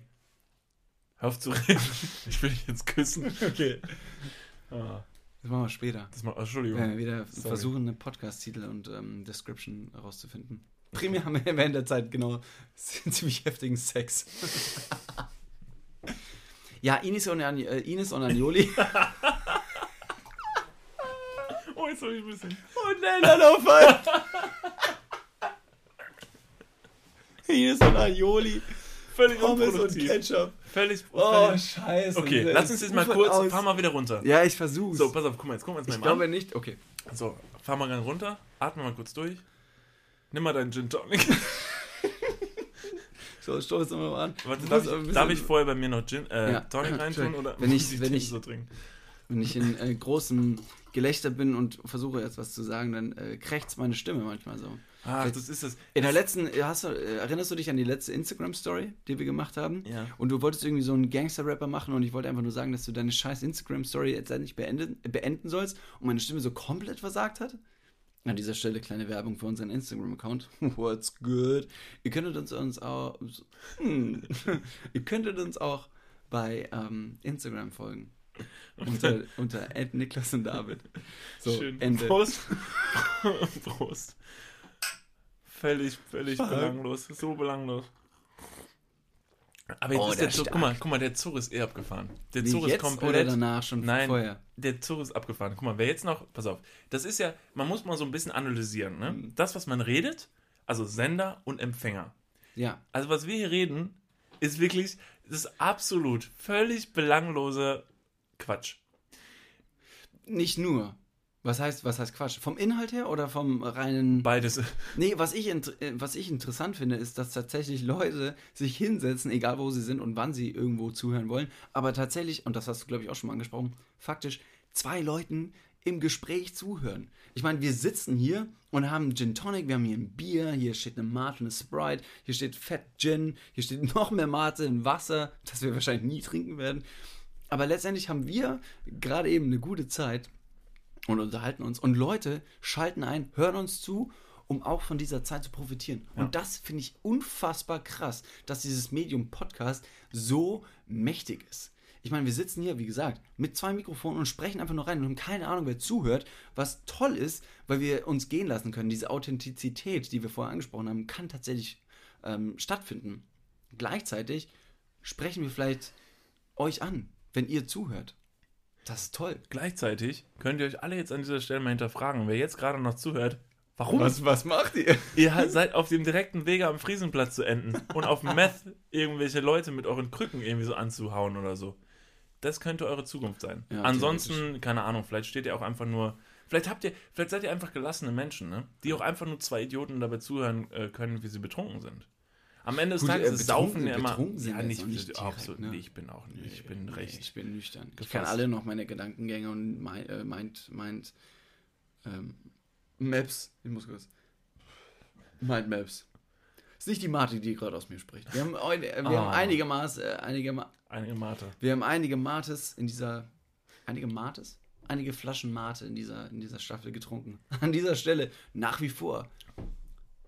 hör auf zu reden. ich will dich jetzt küssen. Okay. Ah, Das machen wir später. das mal, Entschuldigung. Wenn wir wieder Sorry. versuchen, eine Podcast-Titel und ähm, Description herauszufinden. Primär haben wir während der Zeit genau ziemlich heftigen Sex. ja, Ines und, äh, Ines und Anjoli. Oh, jetzt hab ich ein bisschen. und Leila Laufall. Ines und Anjoli. Völlig Pommes und. Ketchup. Völlig. Oh, völlig- scheiße. okay, Das lass uns jetzt mal kurz. aus. Fahr mal wieder runter. Ja, ich versuch's. So, pass auf, guck mal, jetzt gucken wir uns mal ich glaube an. nicht. Okay. So, fahr mal ganz runter. Atme mal kurz durch. Nimm mal deinen Gin Tonic. So, stoß mal an. Warte, darf ich, darf ich vorher bei mir noch Gin, äh, Ja. Tonic reintun oder Wenn ich- wenn ich- so trinken? Wenn ich in äh, großem Gelächter bin und versuche jetzt was zu sagen, dann äh, krächzt meine Stimme manchmal so. Ach, das ist das. In der letzten, äh, hast du, äh, erinnerst du dich an die letzte Instagram-Story, die wir gemacht haben? Ja. Und du wolltest irgendwie so einen Gangster-Rapper machen und ich wollte einfach nur sagen, dass du deine scheiß Instagram-Story jetzt endlich beenden, äh, beenden sollst und meine Stimme so komplett versagt hat? An dieser Stelle kleine Werbung für unseren Instagram-Account. What's good? Ihr könntet uns, uns auch, hm, ihr könntet uns auch bei ähm, Instagram folgen. Unter, unter Niklas und David. So, Schön. Ende. Prost. Prost. Völlig, völlig Fuck. belanglos. So belanglos. Aber jetzt Oh, ist der Zug, stark. guck mal, guck mal, der Zug ist eh abgefahren. Der Wie Zug ist jetzt komplett. oder danach schon Nein, vorher? der Zug ist abgefahren. Guck mal, wer jetzt noch, pass auf, das ist ja, man muss mal so ein bisschen analysieren, ne? Mhm. Das, was man redet, also Sender und Empfänger. Ja. Also was wir hier reden, ist wirklich, das ist absolut völlig belangloser Quatsch. Nicht nur. Was heißt, was heißt Quatsch? Vom Inhalt her oder vom reinen. Beides. Nee, was ich, äh, was ich interessant finde, ist, dass tatsächlich Leute sich hinsetzen, egal wo sie sind und wann sie irgendwo zuhören wollen, aber tatsächlich, und das hast du, glaube ich, auch schon mal angesprochen, faktisch zwei Leuten im Gespräch zuhören. Ich meine, wir sitzen hier und haben Gin Tonic, wir haben hier ein Bier, hier steht eine Mate, eine Sprite, hier steht Fett Gin, hier steht noch mehr Mate, ein Wasser, das wir wahrscheinlich nie trinken werden. Aber letztendlich haben wir gerade eben eine gute Zeit und unterhalten uns. Und Leute schalten ein, hören uns zu, um auch von dieser Zeit zu profitieren. Und das finde ich unfassbar krass, dass dieses Medium Podcast so mächtig ist. Ich meine, wir sitzen hier, wie gesagt, mit zwei Mikrofonen und sprechen einfach nur rein und haben keine Ahnung, wer zuhört, was toll ist, weil wir uns gehen lassen können. Diese Authentizität, die wir vorher angesprochen haben, kann tatsächlich ähm, stattfinden. Gleichzeitig sprechen wir vielleicht euch an, wenn ihr zuhört. Das ist toll. Gleichzeitig könnt ihr euch alle jetzt an dieser Stelle mal hinterfragen, wer jetzt gerade noch zuhört, warum was macht ihr? ihr seid auf dem direkten Wege am Friesenplatz zu enden und auf Meth irgendwelche Leute mit euren Krücken irgendwie so anzuhauen oder so. Das könnte eure Zukunft sein. Ja, Ansonsten, keine Ahnung, vielleicht steht ihr auch einfach nur, vielleicht habt ihr, vielleicht seid ihr einfach gelassene Menschen, ne? Die auch einfach nur zwei Idioten dabei zuhören äh, können, wie sie betrunken sind. Am Ende des Gut, Tages äh, ist Saufen ja immer. betrunken sind ja, nicht, nicht direkt, absolut. ne? Nee, ich bin auch nicht. Ich bin Nee, recht. Ich bin nüchtern. Ich gefasst. kann alle noch meine Gedankengänge und mein, äh, meint, meint, ähm, Maps. Ich muss kurz. Meint Maps. Ist nicht die Mate, die gerade aus mir spricht. Wir haben, wir haben Ah. einige Maß, äh, einige, Ma Einige Mate. wir haben einige Mates in dieser, einige Mates? Einige Flaschen Mate in dieser, in dieser Staffel getrunken. An dieser Stelle nach wie vor.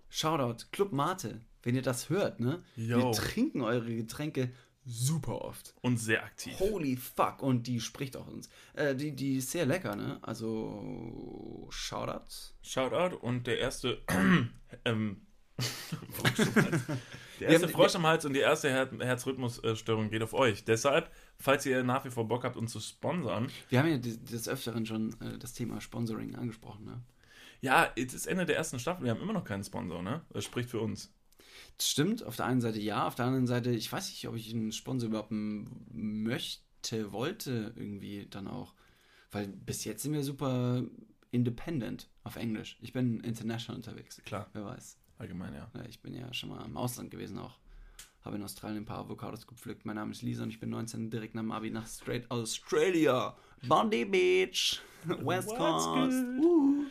Shoutout, Club Mate. Wenn ihr das hört, ne? Wir Yo. trinken eure Getränke super oft. Und sehr aktiv. Holy fuck, und die spricht auch uns. Äh, die, die ist sehr lecker, ne? Also, Shoutouts. Shoutout und der erste ähm, der erste Frosch im Hals und die erste Her Herzrhythmusstörung geht auf euch. Deshalb, falls ihr nach wie vor Bock habt, uns zu sponsern, Wir haben ja des, des Öfteren schon äh, das Thema Sponsoring angesprochen, ne? ja, es ist Ende der ersten Staffel, wir haben immer noch keinen Sponsor, ne? Das spricht für uns. Stimmt, auf der einen Seite ja, auf der anderen Seite, ich weiß nicht, ob ich einen Sponsor überhaupt möchte, wollte irgendwie dann auch. Weil bis jetzt sind wir super independent auf Englisch. Ich bin international unterwegs. Klar, Wer weiß. allgemein, ja. Ich bin ja schon mal im Ausland gewesen auch. Habe in Australien ein paar Avocados gepflückt. Mein Name ist Lisa und ich bin 19 direkt nach dem Abi nach straight Australia. Bondi Beach. West Coast. Uh.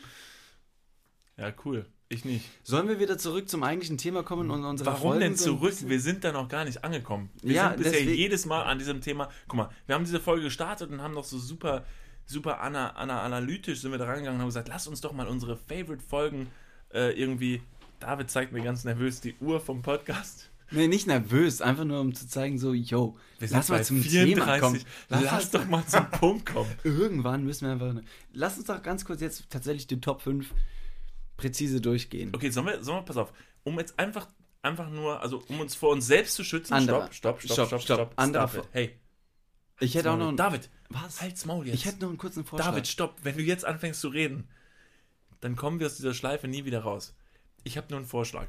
Ja, cool. Ich nicht. Sollen wir wieder zurück zum eigentlichen Thema kommen und unsere Warum Folgen denn zurück? Wir sind da noch gar nicht angekommen. Wir Ja, sind bisher deswegen- jedes Mal an diesem Thema. Guck mal, wir haben diese Folge gestartet und haben noch so super, super ana, ana, analytisch sind wir da rangegangen und haben gesagt, lass uns doch mal unsere Favorite-Folgen äh, irgendwie. David zeigt mir ganz nervös die Uhr vom Podcast. Nee, nicht nervös, einfach nur um zu zeigen, so, yo, lass mal zum Thema kommen. Lass, Lass, doch mal zum Punkt kommen. Irgendwann müssen wir einfach. Lass uns doch ganz kurz jetzt tatsächlich die Top 5 präzise durchgehen. Okay, sollen wir, sollen wir, pass auf, um jetzt einfach, einfach nur, also um uns vor uns selbst zu schützen. Anderer. Stopp, stopp, stopp, Stopp, stopp, stopp. stopp. Hey, Ich hätte auch noch einen. David, Was? halt's Maul jetzt. Ich hätte noch einen kurzen Vorschlag. David, stopp. Wenn du jetzt anfängst zu reden, dann kommen wir aus dieser Schleife nie wieder raus. Ich habe nur einen Vorschlag.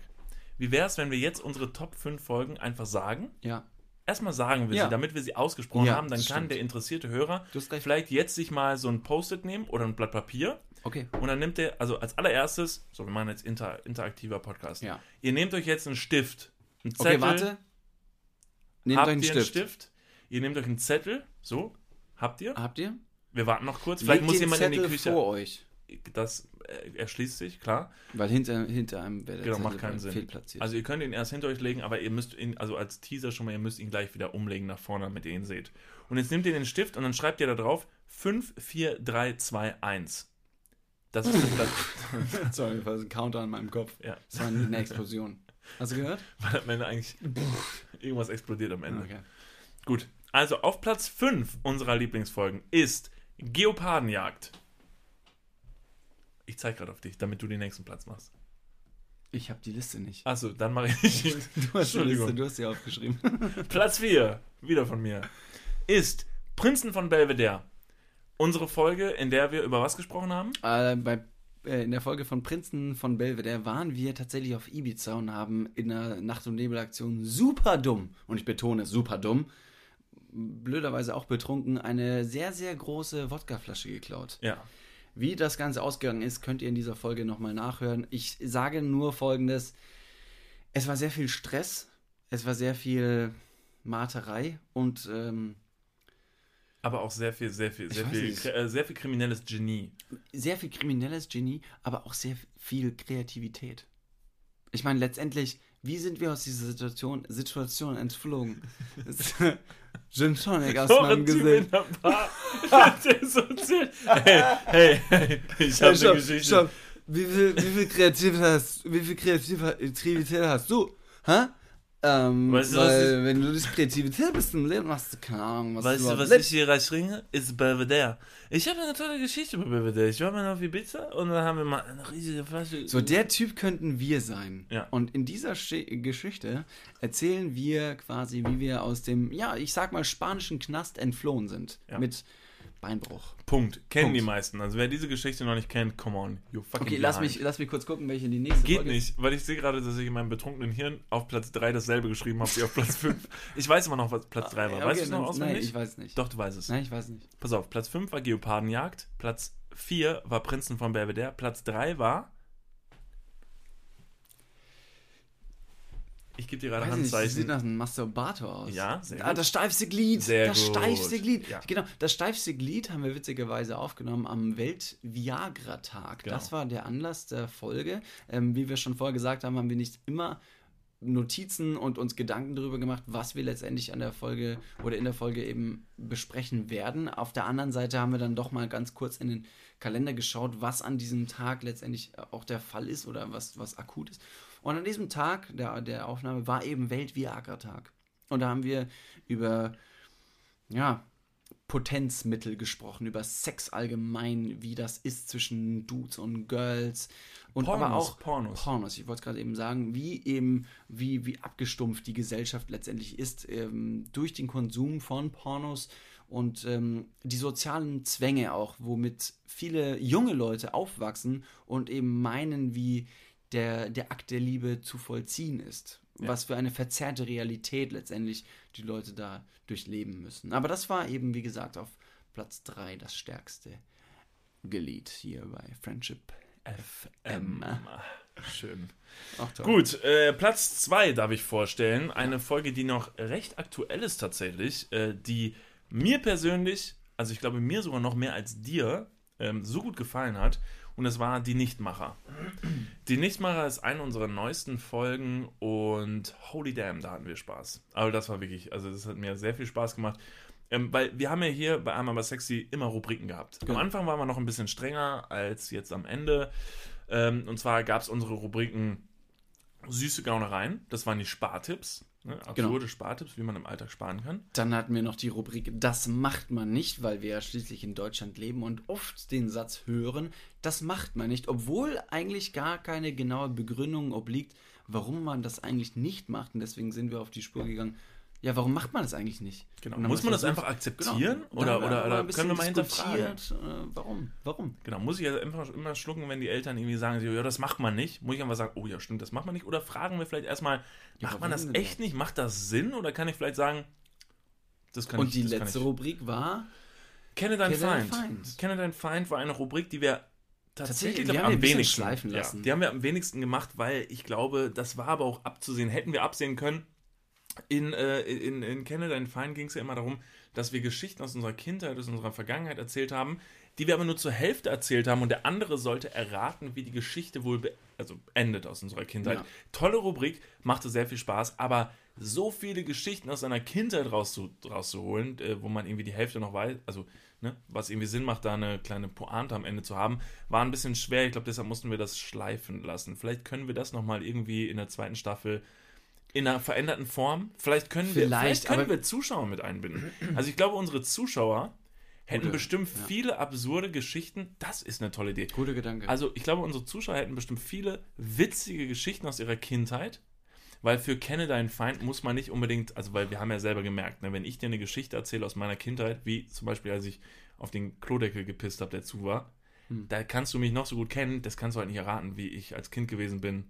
Wie wäre es, wenn wir jetzt unsere Top 5 Folgen einfach sagen? Ja. Erstmal sagen wir Ja. sie, damit wir sie ausgesprochen Ja, haben. Dann kann stimmt. der interessierte Hörer vielleicht jetzt sich mal so ein Post-it nehmen oder ein Blatt Papier Okay. und dann nimmt er, also als allererstes, so, wir machen jetzt inter, interaktiver Podcast. Ja. Ihr nehmt euch jetzt einen Stift, einen Zettel. Okay, warte. Nehmt habt euch einen ihr Stift. einen Stift? Ihr nehmt euch einen Zettel, so, habt ihr? Habt ihr? Wir warten noch kurz. Vielleicht Legt muss jemand in die Zettel Küche. vor euch. Das äh, erschließt sich, klar. Weil hinter, hinter einem wäre der Genau, Zettel macht keinen Sinn. fehlplatziert. Also ihr könnt ihn erst hinter euch legen, aber ihr müsst ihn, also als Teaser schon mal, ihr müsst ihn gleich wieder umlegen nach vorne, damit ihr ihn seht. Und jetzt nehmt ihr den Stift und dann schreibt ihr da drauf 5, 4, 3, 2, 1. Das ist das. Sorry, das war ein Counter in meinem Kopf. Ja, Das war eine Explosion. Hast du gehört? weil am Ende eigentlich irgendwas explodiert am Ende. Okay. Gut, also auf Platz 5 unserer Lieblingsfolgen ist Geopardenjagd. Ich zeige gerade auf dich, damit du den nächsten Platz machst. Ich habe die Liste nicht. Achso, dann mache ich ihn. Du hast die. Liste, du hast sie aufgeschrieben. Platz 4, wieder von mir, ist Prinzen von Belvedere. Unsere Folge, in der wir über was gesprochen haben? äh, bei, äh, in der Folge von Prinzen von Belvedere waren wir tatsächlich auf Ibiza und haben in der Nacht- und Nebelaktion super dumm, und ich betone super dumm, blöderweise auch betrunken, eine sehr, sehr große Wodkaflasche geklaut. Ja. Wie das Ganze ausgegangen ist, könnt ihr in dieser Folge nochmal nachhören. Ich sage nur folgendes: Es war sehr viel Stress, es war sehr viel Marterei und ähm, Aber auch sehr viel, sehr viel, sehr viel, nicht. äh, sehr viel kriminelles Genie. sehr viel kriminelles Genie, aber auch sehr viel Kreativität. Ich meine, letztendlich, wie sind wir aus dieser Situation, Situation entflogen? Gin Tonic aus So meinem Gesicht. so. Hey, hey, hey, ich habe Hey, eine Geschichte. stopp. Wie viel, wie viel Kreativität hast, wie viel Kreativität hast du? Hä? Ähm, Weißt du, was weil, wenn du nicht Kreativität bist im Leben, hast du keine Ahnung, was Weißt du was lebst. ich hier reinschringe? Ist Belvedere. Ich habe eine tolle Geschichte über Belvedere. Ich war mal auf Ibiza und dann haben wir mal eine riesige Flasche. So, der Typ könnten wir sein. Ja. Und in dieser Schi- Geschichte erzählen wir quasi, wie wir aus dem, ja, ich sag mal, spanischen Knast entflohen sind. Ja. Mit Beinbruch. Punkt. Kennen Punkt. die meisten. Also wer diese Geschichte noch nicht kennt, come on. You fucking Okay, lass mich, lass mich kurz gucken, welche die nächste Geht Folge nicht, weil ich sehe gerade, dass ich in meinem betrunkenen Hirn auf Platz 3 dasselbe geschrieben habe wie auf Platz 5. Ich weiß immer noch, was Platz 3 war. Okay, weißt du es noch auswendig? Nein, ich weiß nicht. Doch, du weißt es. Nein, ich weiß nicht. Pass auf, Platz 5 war Geopardenjagd, Platz 4 war Prinzen von Belvedere, Platz 3 war. Ich gebe dir gerade Weiß nicht, das sieht Handzeichen. nach einem Masturbator aus. Ja, sehr Ah, gut. das steifste Glied. Sehr das gut. steifste Glied. Ja. Genau, das steifste Glied haben wir witzigerweise aufgenommen am Welt-Viagra-Tag. Genau. Das war der Anlass der Folge. Ähm, wie wir schon vorher gesagt haben, haben wir nicht immer Notizen und uns Gedanken darüber gemacht, was wir letztendlich an der Folge oder in der Folge eben besprechen werden. Auf der anderen Seite haben wir dann doch mal ganz kurz in den Kalender geschaut, was an diesem Tag letztendlich auch der Fall ist oder was, was akut ist. Und an diesem Tag der, der Aufnahme war eben Welt-Viagra-Tag. Und da haben wir über, ja, Potenzmittel gesprochen, über Sex allgemein, wie das ist zwischen Dudes und Girls. Und aber Pornos, auch Pornos. Pornos. Ich wollte es gerade eben sagen, wie eben, wie, wie abgestumpft die Gesellschaft letztendlich ist, ähm, durch den Konsum von Pornos und ähm, die sozialen Zwänge auch, womit viele junge Leute aufwachsen und eben meinen, wie der, der Akt der Liebe zu vollziehen ist. was für eine verzerrte Realität letztendlich die Leute da durchleben müssen. Aber das war eben, wie gesagt, auf Platz 3 das stärkste Gelied hier bei Friendship FM. Schön. Ach, toll. Gut, äh, Platz 2 darf ich vorstellen. Eine Folge, die noch recht aktuell ist tatsächlich, äh, die mir persönlich, also ich glaube mir sogar noch mehr als dir, ähm, so gut gefallen hat. Und es war Die Nichtmacher. Die Nichtmacher ist eine unserer neuesten Folgen und holy damn, da hatten wir Spaß. Aber das war wirklich, also das hat mir sehr viel Spaß gemacht. Ähm, weil wir haben ja hier bei Einmal aber Sexy immer Rubriken gehabt. Am Genau. Anfang waren wir noch ein bisschen strenger als jetzt am Ende. Ähm, und zwar gab es unsere Rubriken Süße Gaunereien. Das waren die Spartipps. Ne? Absurde Genau. Spartipps, wie man im Alltag sparen kann. Dann hatten wir noch die Rubrik Das macht man nicht, weil wir ja schließlich in Deutschland leben und oft den Satz hören, das macht man nicht, obwohl eigentlich gar keine genaue Begründung obliegt, warum man das eigentlich nicht macht. Und deswegen sind wir auf die Spur gegangen. Ja, warum macht man das eigentlich nicht? Genau. Und Muss man das einfach akzeptieren? Genau. Oder, oder, oder können wir mal hinterfragen? äh, Warum? Warum? Genau, muss ich ja einfach immer schlucken, wenn die Eltern irgendwie sagen, ja, das macht man nicht. Muss ich einfach sagen, oh ja, stimmt, das macht man nicht. Oder fragen wir vielleicht erstmal, macht man das echt nicht? Macht das Sinn? Oder kann ich vielleicht sagen, das kann Und ich die das kann letzte. Rubrik war Kenne deinen Feind. Feind. Kenne deinen Feind war eine Rubrik, die wir tatsächlich, Tatsächlich, die am wenigsten schleifen lassen. Ja, die haben wir am wenigsten gemacht, weil ich glaube, das war aber auch abzusehen. Hätten wir absehen können. In, äh, in, in Kenne deinen Feind ging es ja immer darum, dass wir Geschichten aus unserer Kindheit, aus unserer Vergangenheit erzählt haben, die wir aber nur zur Hälfte erzählt haben und der andere sollte erraten, wie die Geschichte wohl also endet aus unserer Kindheit. Ja. Tolle Rubrik, machte sehr viel Spaß, aber so viele Geschichten aus seiner Kindheit rauszu rauszuholen, äh, wo man irgendwie die Hälfte noch weiß, also ne, was irgendwie Sinn macht, da eine kleine Pointe am Ende zu haben, war ein bisschen schwer. Ich glaube, deshalb mussten wir das schleifen lassen. Vielleicht können wir das nochmal irgendwie in der zweiten Staffel in einer veränderten Form. Vielleicht können wir, Vielleicht, vielleicht können wir Zuschauer mit einbinden. Also ich glaube, unsere Zuschauer hätten Gute, bestimmt ja. viele absurde Geschichten. Das ist eine tolle Idee. guter Gedanke. Also ich glaube, unsere Zuschauer hätten bestimmt viele witzige Geschichten aus ihrer Kindheit. Weil für Kenne deinen Feind muss man nicht unbedingt, also weil wir haben ja selber gemerkt, ne, wenn ich dir eine Geschichte erzähle aus meiner Kindheit, wie zum Beispiel als ich auf den Klodeckel gepisst habe, der zu war, Hm. da kannst du mich noch so gut kennen, das kannst du halt nicht erraten, wie ich als Kind gewesen bin.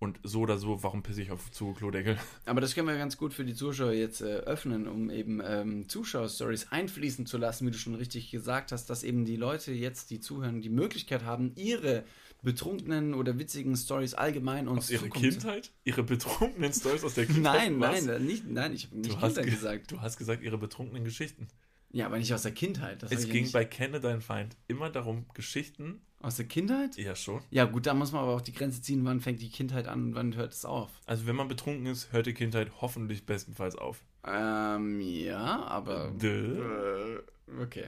Und so oder so, warum pisse ich auf zu Klodeckel? Aber das können wir ganz gut für die Zuschauer jetzt äh, öffnen, um eben ähm, Zuschauerstories einfließen zu lassen, wie du schon richtig gesagt hast, dass eben die Leute jetzt, die zuhören, die Möglichkeit haben, ihre betrunkenen oder witzigen Stories allgemein uns Aus ihrer zu- Kindheit? Ihre betrunkenen Stories aus der Kindheit? Nein, Was? nein, nicht, nein, ich habe nicht Du hast, gesagt. du hast gesagt, ihre betrunkenen Geschichten. Ja, aber nicht aus der Kindheit. Das Es ging nicht. bei Kenne deinen Feind immer darum, Geschichten, Aus der Kindheit? ja schon, Ja, gut, da muss man aber auch die Grenze ziehen, wann fängt die Kindheit an und wann hört es auf. Also wenn man betrunken ist, hört die Kindheit hoffentlich bestenfalls auf. Ähm, ja, aber. Dö. Äh, okay.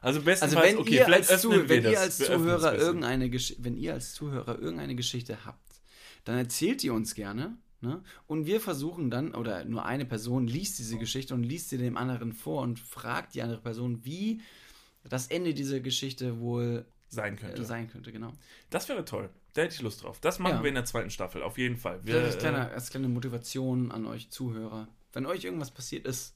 Also bestenfalls, Also wenn okay, ihr vielleicht als, Zu öffnen wenn das. ihr als Zuhörer irgendeine Gesch- wenn ihr als Zuhörer irgendeine Geschichte habt, dann erzählt ihr uns gerne. Ne? Und wir versuchen dann, oder nur eine Person liest diese Geschichte und liest sie dem anderen vor und fragt die andere Person, wie das Ende dieser Geschichte wohl sein äh, könnte. sein könnte, genau. Das wäre toll. Da hätte ich Lust drauf. Das machen Ja. wir in der zweiten Staffel, auf jeden Fall. Wir, Das als äh, kleine, als kleine Motivation an euch Zuhörer. Wenn euch irgendwas passiert ist,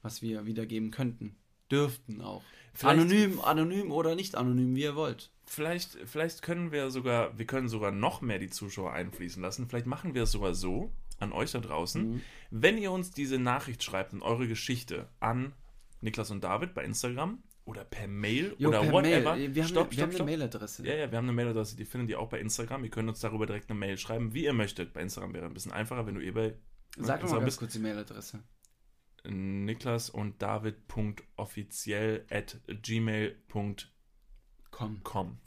was wir wiedergeben könnten, dürften auch. Vielleicht- Anonym, anonym oder nicht anonym, wie ihr wollt. Vielleicht, vielleicht können wir sogar, wir können sogar noch mehr die Zuschauer einfließen lassen. Vielleicht machen wir es sogar so, an euch da draußen, Mhm. wenn ihr uns diese Nachricht schreibt und eure Geschichte an Niklas und David bei Instagram oder per Mail Jo, oder per whatever. Mail. Wir haben, stopp, wir stopp, haben eine Mailadresse. Ja, ja, wir haben eine Mailadresse, die findet ihr auch bei Instagram. Ihr könnt uns darüber direkt eine Mail schreiben, wie ihr möchtet. Bei Instagram wäre ein bisschen einfacher, wenn du eh bei Sag doch mal Instagram ganz bist. kurz die Mailadresse. Niklas und David.offiziell at gmail.com. Komm.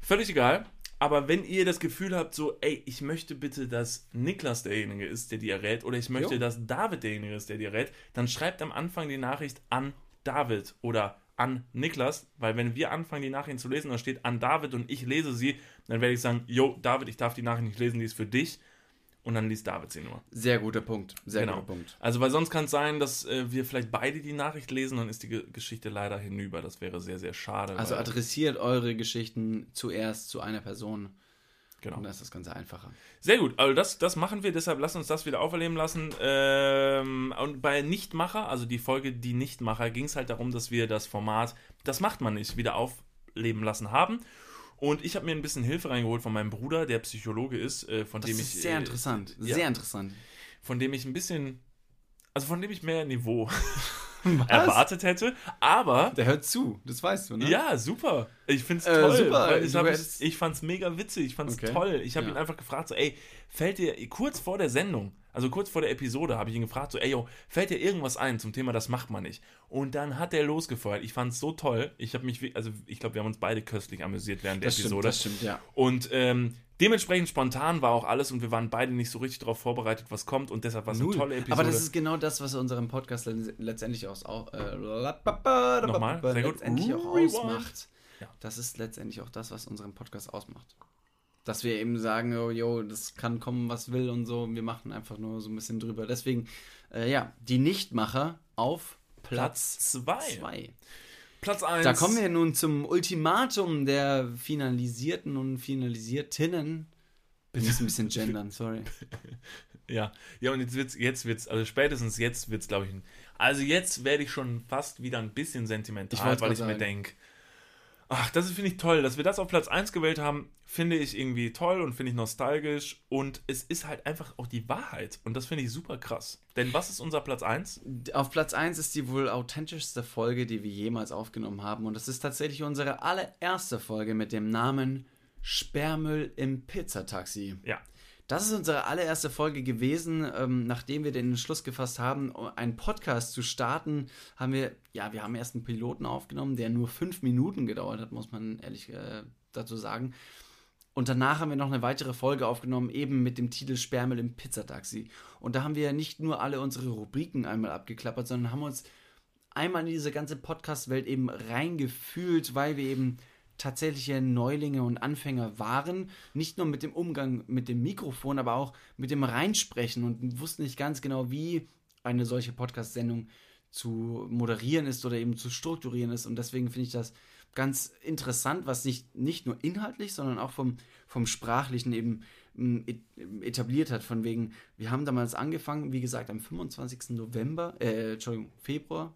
Völlig egal. Aber wenn ihr das Gefühl habt, so, ey, ich möchte bitte, dass Niklas derjenige ist, der die errät, oder ich möchte, Jo. dass David derjenige ist, der die errät, dann schreibt am Anfang die Nachricht an David oder an Niklas, weil wenn wir anfangen, die Nachrichten zu lesen, da steht an David und ich lese sie, dann werde ich sagen, yo, David, ich darf die Nachricht nicht lesen, die ist für dich. Und dann liest David sie nur. Sehr guter Punkt. Sehr Genau. guter Punkt. Also, weil sonst kann es sein, dass äh, wir vielleicht beide die Nachricht lesen, dann ist die Ge Geschichte leider hinüber. Das wäre sehr, sehr schade. Also adressiert eure Geschichten zuerst zu einer Person. genau. Und dann ist das Ganze einfacher. Sehr gut, also das, das machen wir, deshalb lasst uns das wieder auferleben lassen. Ähm, und bei Nichtmacher, also die Folge Die Nichtmacher, ging es halt darum, dass wir das Format, das macht man nicht, wieder aufleben lassen haben. Und ich habe mir ein bisschen Hilfe reingeholt von meinem Bruder, der Psychologe ist, äh, von Das dem ist ich. sehr äh, interessant. ja. Sehr interessant. Von dem ich ein bisschen. Also von dem ich mehr Niveau erwartet hätte. Aber. Der hört zu, das weißt du, ne? Ja, super. Ich find's Äh, toll. super. Ich, hab, hättest- ich fand's mega witzig. Ich fand's Okay. toll. Ich habe Ja. ihn einfach gefragt, so, ey, fällt dir kurz vor der Sendung, also kurz vor der Episode, habe ich ihn gefragt, so, ey, yo, fällt dir irgendwas ein zum Thema, das macht man nicht. Und dann hat er losgefeuert. Ich fand's so toll. Ich habe mich, also ich glaube, wir haben uns beide köstlich amüsiert während der das stimmt, Episode. das stimmt, ja. Und ähm, dementsprechend spontan war auch alles und wir waren beide nicht so richtig darauf vorbereitet, was kommt und deshalb war es eine tolle Episode. Aber das ist genau das, was unserem Podcast le- letztendlich auch, äh, Nochmal, sehr gut. letztendlich auch ausmacht. Ja. Das ist letztendlich auch das, was unseren Podcast ausmacht. Dass wir eben sagen, oh, yo, das kann kommen, was will und so. Wir machen einfach nur so ein bisschen drüber. Deswegen, äh, ja, die Nichtmacher auf Platz Platz zwei. 2. Platz 1. Da kommen wir nun zum Ultimatum der Finalisierten und Finalisiertinnen. Bin jetzt ein bisschen gendern, sorry. Ja, ja, und jetzt wird's, jetzt wird's, also spätestens jetzt wird's, glaube ich, also jetzt werde ich schon fast wieder ein bisschen Ich sentimental, wollt's weil ich mir sagen. denke, ach, das finde ich toll, dass wir das auf Platz 1 gewählt haben, finde ich irgendwie toll und finde ich nostalgisch und es ist halt einfach auch die Wahrheit und das finde ich super krass. Denn was ist unser Platz 1? Auf Platz 1 ist die wohl authentischste Folge, die wir jemals aufgenommen haben. Und das ist tatsächlich unsere allererste Folge mit dem Namen Sperrmüll im Pizzataxi. Ja. Das ist unsere allererste Folge gewesen, ähm, nachdem wir den Entschluss gefasst haben, einen Podcast zu starten, haben wir, ja, wir haben erst einen Piloten aufgenommen, der nur fünf Minuten gedauert hat, muss man ehrlich äh, dazu sagen. Und danach haben wir noch eine weitere Folge aufgenommen, eben mit dem Titel Sperrmüll im Pizzataxi. Und da haben wir nicht nur alle unsere Rubriken einmal abgeklappert, sondern haben uns einmal in diese ganze Podcast-Welt eben reingefühlt, weil wir eben tatsächliche Neulinge und Anfänger waren. Nicht nur mit dem Umgang mit dem Mikrofon, aber auch mit dem Reinsprechen und wussten nicht ganz genau, wie eine solche Podcast-Sendung zu moderieren ist oder eben zu strukturieren ist. Und deswegen finde ich das ganz interessant, was sich nicht nur inhaltlich, sondern auch vom, vom Sprachlichen eben m, et- etabliert hat. Von wegen, wir haben damals angefangen, wie gesagt, am 25. November, äh, Entschuldigung, Februar,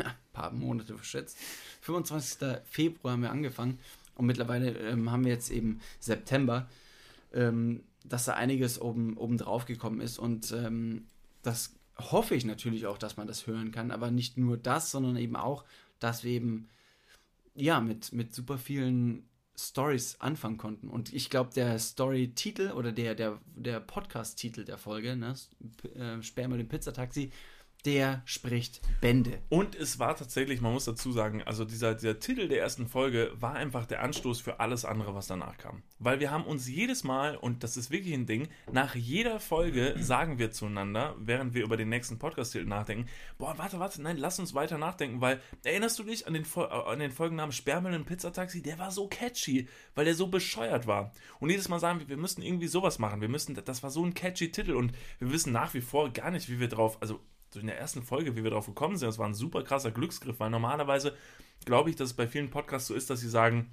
ein paar Monate verschätzt. 25. Februar haben wir angefangen und mittlerweile ähm, haben wir jetzt eben September, ähm, dass da einiges oben, oben drauf gekommen ist und ähm, das hoffe ich natürlich auch, dass man das hören kann, aber nicht nur das, sondern eben auch, dass wir eben ja mit, mit super vielen Stories anfangen konnten. Und ich glaube, der Story-Titel oder der, der, der Podcast-Titel der Folge, ne, äh, Sperrmüll im Pizzataxi, der spricht Bände. Und es war tatsächlich, man muss dazu sagen, also dieser, dieser Titel der ersten Folge war einfach der Anstoß für alles andere, was danach kam. Weil wir haben uns jedes Mal, und das ist wirklich ein Ding, nach jeder Folge sagen wir zueinander, während wir über den nächsten Podcast-Titel nachdenken, boah, warte, warte, nein, lass uns weiter nachdenken, weil erinnerst du dich an den, Fol- äh, an den Folgennamen Sperrmüll im Pizzataxi? Der war so catchy, weil der so bescheuert war. Und jedes Mal sagen wir, wir müssen irgendwie sowas machen, wir müssen, das war so ein catchy Titel und wir wissen nach wie vor gar nicht, wie wir drauf, also so in der ersten Folge, wie wir drauf gekommen sind, das war ein super krasser Glücksgriff, weil normalerweise glaube ich, dass es bei vielen Podcasts so ist, dass sie sagen,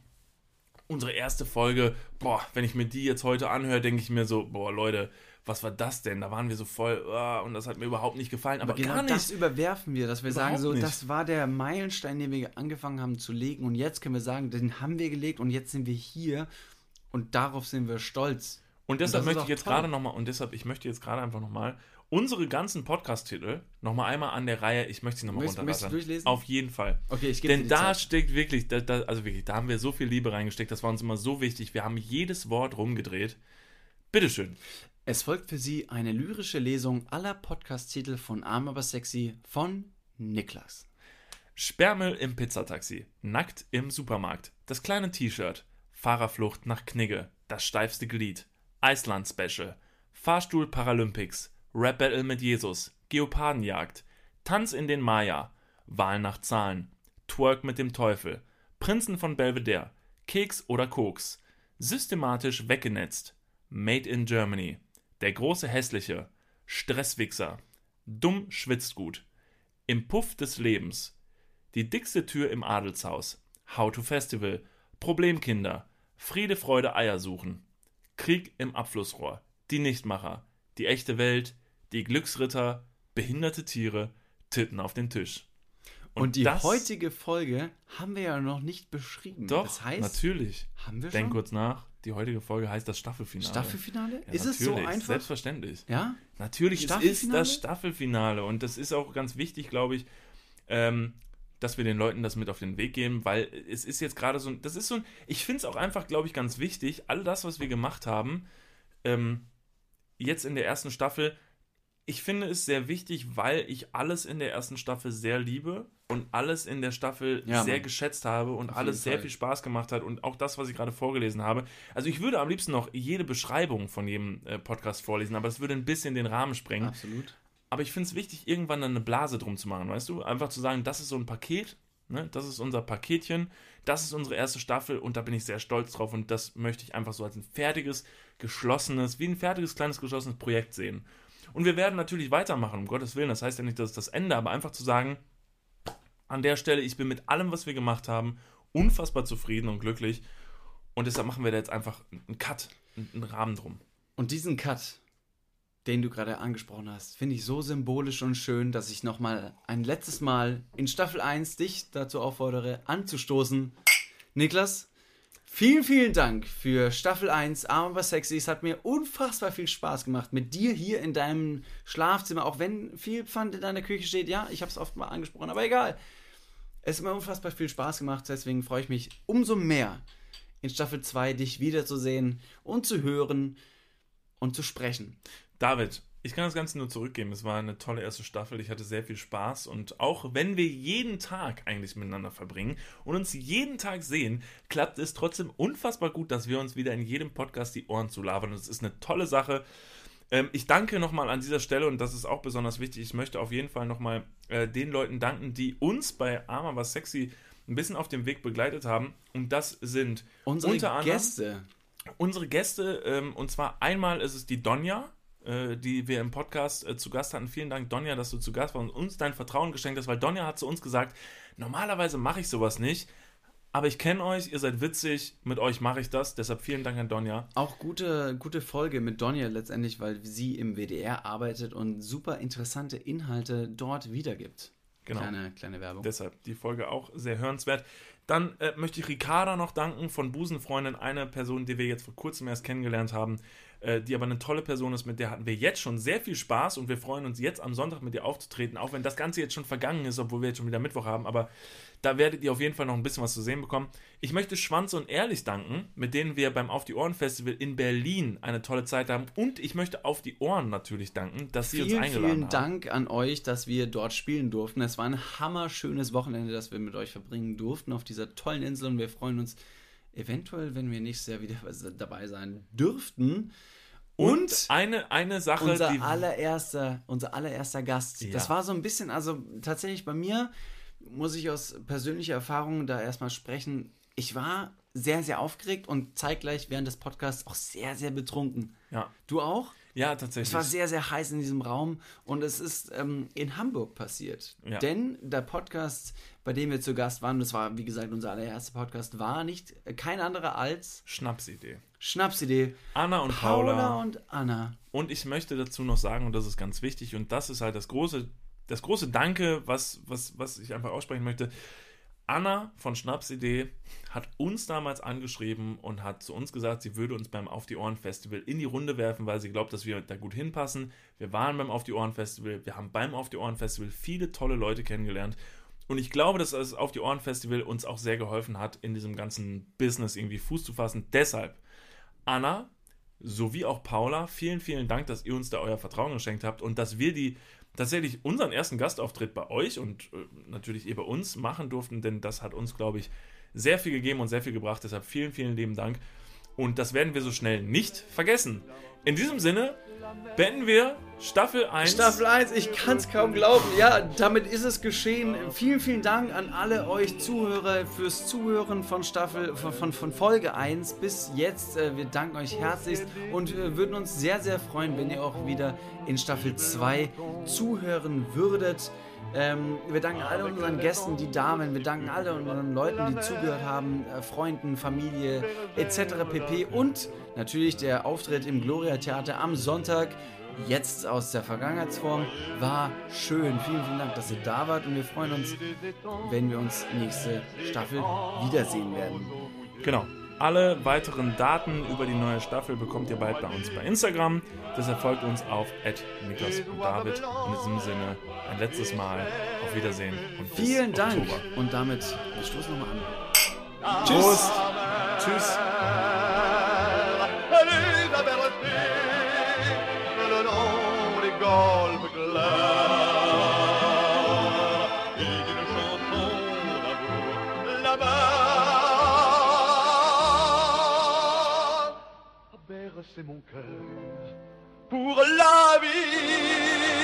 unsere erste Folge, boah, wenn ich mir die jetzt heute anhöre, denke ich mir so, boah, Leute, was war das denn? Da waren wir so voll, ah, und das hat mir überhaupt nicht gefallen, aber, Aber genau gar nicht. das überwerfen wir, dass wir sagen, Überhaupt so, nicht. das war der Meilenstein, den wir angefangen haben zu legen und jetzt können wir sagen, den haben wir gelegt und jetzt sind wir hier und darauf sind wir stolz. Und deshalb ist möchte ich jetzt gerade nochmal, und deshalb, ich möchte jetzt gerade einfach nochmal unsere ganzen Podcast-Titel nochmal einmal an der Reihe, ich möchte sie nochmal runterrattern. durchlesen? Auf jeden Fall. Okay, ich gebe dir Denn die da Zeit. steckt wirklich, da, da, also wirklich, da haben wir so viel Liebe reingesteckt, das war uns immer so wichtig. Wir haben jedes Wort rumgedreht. Bitteschön. Es folgt für Sie eine lyrische Lesung aller Podcast-Titel von Arm aber sexy von Niklas. Sperrmüll im Pizzataxi. Nackt im Supermarkt. Das kleine T-Shirt. Fahrerflucht nach Knigge. Das steifste Glied. Island Special. Fahrstuhl Paralympics. Rap Battle mit Jesus. Geopardenjagd. Tanz in den Maya. Wahl nach Zahlen. Twerk mit dem Teufel. Prinzen von Belvedere. Keks oder Koks. Systematisch weggenetzt. Made in Germany. Der große Hässliche. Stresswichser. Dumm schwitzt gut. Im Puff des Lebens. Die dickste Tür im Adelshaus. How to Festival. Problemkinder. Friede, Freude, Eier suchen. Krieg im Abflussrohr. Die Nichtmacher. Die echte Welt. Die Glücksritter. Behinderte Tiere. Titten auf den Tisch. Und, die das- heutige Folge haben wir ja noch nicht beschrieben. Doch, das heißt, natürlich. haben wir Denk schon kurz nach. Die heutige Folge heißt das Staffelfinale. Staffelfinale? Ja, ist es so einfach? Selbstverständlich. Ja? Natürlich, es ist das Staffelfinale und das ist auch ganz wichtig, glaube ich, ähm, dass wir den Leuten das mit auf den Weg geben, weil es ist jetzt gerade so ein, das ist so ein, ich finde es auch einfach, glaube ich, ganz wichtig, all das, was wir gemacht haben, ähm, jetzt in der ersten Staffel, ich finde es sehr wichtig, weil ich alles in der ersten Staffel sehr liebe und alles in der Staffel Ja, sehr Mann. geschätzt habe und Auf alles sehr viel Spaß gemacht hat und auch das, was ich gerade vorgelesen habe. Also ich würde am liebsten noch jede Beschreibung von jedem äh, Podcast vorlesen, aber das würde ein bisschen den Rahmen sprengen. Absolut. Aber ich finde es wichtig, irgendwann dann eine Blase drum zu machen, weißt du? Einfach zu sagen, das ist so ein Paket, ne? das ist unser Paketchen, das ist unsere erste Staffel und da bin ich sehr stolz drauf und das möchte ich einfach so als ein fertiges, geschlossenes, wie ein fertiges, kleines, geschlossenes Projekt sehen. Und wir werden natürlich weitermachen, um Gottes Willen. Das heißt ja nicht, dass es das Ende, aber einfach zu sagen, an der Stelle, ich bin mit allem, was wir gemacht haben, unfassbar zufrieden und glücklich. Und deshalb machen wir da jetzt einfach einen Cut, einen Rahmen drum. Und diesen Cut, den du gerade angesprochen hast, finde ich so symbolisch und schön, dass ich nochmal ein letztes Mal in Staffel 1 dich dazu auffordere, anzustoßen. Niklas, vielen, vielen Dank für Staffel 1, Arm aber sexy. Es hat mir unfassbar viel Spaß gemacht mit dir hier in deinem Schlafzimmer, auch wenn viel Pfand in deiner Küche steht. Ja, ich habe es oft mal angesprochen, aber egal. Es hat mir unfassbar viel Spaß gemacht, deswegen freue ich mich umso mehr, in Staffel 2 dich wiederzusehen und zu hören und zu sprechen. David, ich kann das Ganze nur zurückgeben. Es war eine tolle erste Staffel. Ich hatte sehr viel Spaß. Und auch wenn wir jeden Tag eigentlich miteinander verbringen und uns jeden Tag sehen, klappt es trotzdem unfassbar gut, dass wir uns wieder in jedem Podcast die Ohren zulabern. Und es ist eine tolle Sache. Ähm, ich danke nochmal an dieser Stelle und das ist auch besonders wichtig. Ich möchte auf jeden Fall nochmal äh, den Leuten danken, die uns bei Arma was sexy ein bisschen auf dem Weg begleitet haben. Und das sind Unsere unter anderem Gäste. unsere Gäste, ähm, und zwar einmal ist es die Donja, äh, die wir im Podcast äh, zu Gast hatten. Vielen Dank, Donja, dass du zu Gast warst und uns dein Vertrauen geschenkt hast, weil Donja hat zu uns gesagt, normalerweise mache ich sowas nicht, aber ich kenne euch, ihr seid witzig, mit euch mache ich das, deshalb vielen Dank an Donja. Auch gute, gute Folge mit Donja letztendlich, weil sie im WDR arbeitet und super interessante Inhalte dort wiedergibt. Genau. Kleine, kleine Werbung. Deshalb die Folge auch sehr hörenswert. Dann äh, möchte ich Ricarda noch danken von Busenfreundin, eine Person, die wir jetzt vor kurzem erst kennengelernt haben, äh, die aber eine tolle Person ist, mit der hatten wir jetzt schon sehr viel Spaß und wir freuen uns jetzt am Sonntag mit ihr aufzutreten, auch wenn das Ganze jetzt schon vergangen ist, obwohl wir jetzt schon wieder Mittwoch haben, aber da werdet ihr auf jeden Fall noch ein bisschen was zu sehen bekommen. Ich möchte Schwanz und Ehrlich danken, mit denen wir beim Auf die Ohren Festival in Berlin eine tolle Zeit haben und ich möchte Auf die Ohren natürlich danken, dass sie uns Vielen, eingeladen vielen haben. Dank an euch, dass wir dort spielen durften. Es war ein hammerschönes Wochenende, das wir mit euch verbringen durften auf dieser tollen Insel und wir freuen uns eventuell, wenn wir nächstes Jahr wieder dabei sein dürften. Und, Und eine, eine Sache, unser die allererster, unser allererster Gast. Ja. Das war so ein bisschen, also tatsächlich bei mir muss ich aus persönlicher Erfahrung da erstmal sprechen. Ich war sehr, sehr aufgeregt und zeitgleich während des Podcasts auch sehr, sehr betrunken. ja, Du auch? ja, tatsächlich. Es war sehr, sehr heiß in diesem Raum und es ist ähm, in Hamburg passiert. Ja. Denn der Podcast, bei dem wir zu Gast waren, das war wie gesagt unser allererster Podcast, war nicht äh, kein anderer als Schnapsidee. Schnapsidee. Anna und Paula, Paula. und Anna. Und ich möchte dazu noch sagen, und das ist ganz wichtig, und das ist halt das große, das große Danke, was, was, was ich einfach aussprechen möchte. Anna von Schnapsidee hat uns damals angeschrieben und hat zu uns gesagt, sie würde uns beim Auf die Ohren Festival in die Runde werfen, weil sie glaubt, dass wir da gut hinpassen. Wir waren beim Auf die Ohren Festival, wir haben beim Auf die Ohren Festival viele tolle Leute kennengelernt. Und ich glaube, dass das Auf die Ohren Festival uns auch sehr geholfen hat, in diesem ganzen Business irgendwie Fuß zu fassen. Deshalb, Anna, sowie auch Paula, vielen, vielen Dank, dass ihr uns da euer Vertrauen geschenkt habt und dass wir die tatsächlich unseren ersten Gastauftritt bei euch und äh, natürlich ihr bei uns machen durften, denn das hat uns, glaube ich, sehr viel gegeben und sehr viel gebracht. Deshalb vielen, vielen lieben Dank. Und das werden wir so schnell nicht vergessen. In diesem Sinne beenden wir Staffel 1. Staffel 1, ich kann es kaum glauben. Ja, damit ist es geschehen. Vielen, vielen Dank an alle euch Zuhörer fürs Zuhören von Staffel, von, von, Folge 1 bis jetzt. Äh, Wir danken euch herzlichst und äh, würden uns sehr, sehr freuen, wenn ihr auch wieder in Staffel 2 zuhören würdet. Ähm, wir danken all unseren Gästen, die Damen, wir danken all unseren Leuten, die zugehört haben, äh, Freunden, Familie etc. pp. Und natürlich der Auftritt im Gloria Theater am Sonntag. jetzt aus der Vergangenheitsform. War schön. Vielen, vielen Dank, dass ihr da wart und wir freuen uns, wenn wir uns nächste Staffel wiedersehen werden. Genau. Alle weiteren Daten über die neue Staffel bekommt ihr bald bei uns bei Instagram. Das erfolgt uns auf Niklas und David. In diesem Sinne ein letztes Mal auf Wiedersehen und bis Vielen Dank. Oktober. Und damit, wir stoßen nochmal an. Prost. Tschüss. Allez mon cœur pour la vie.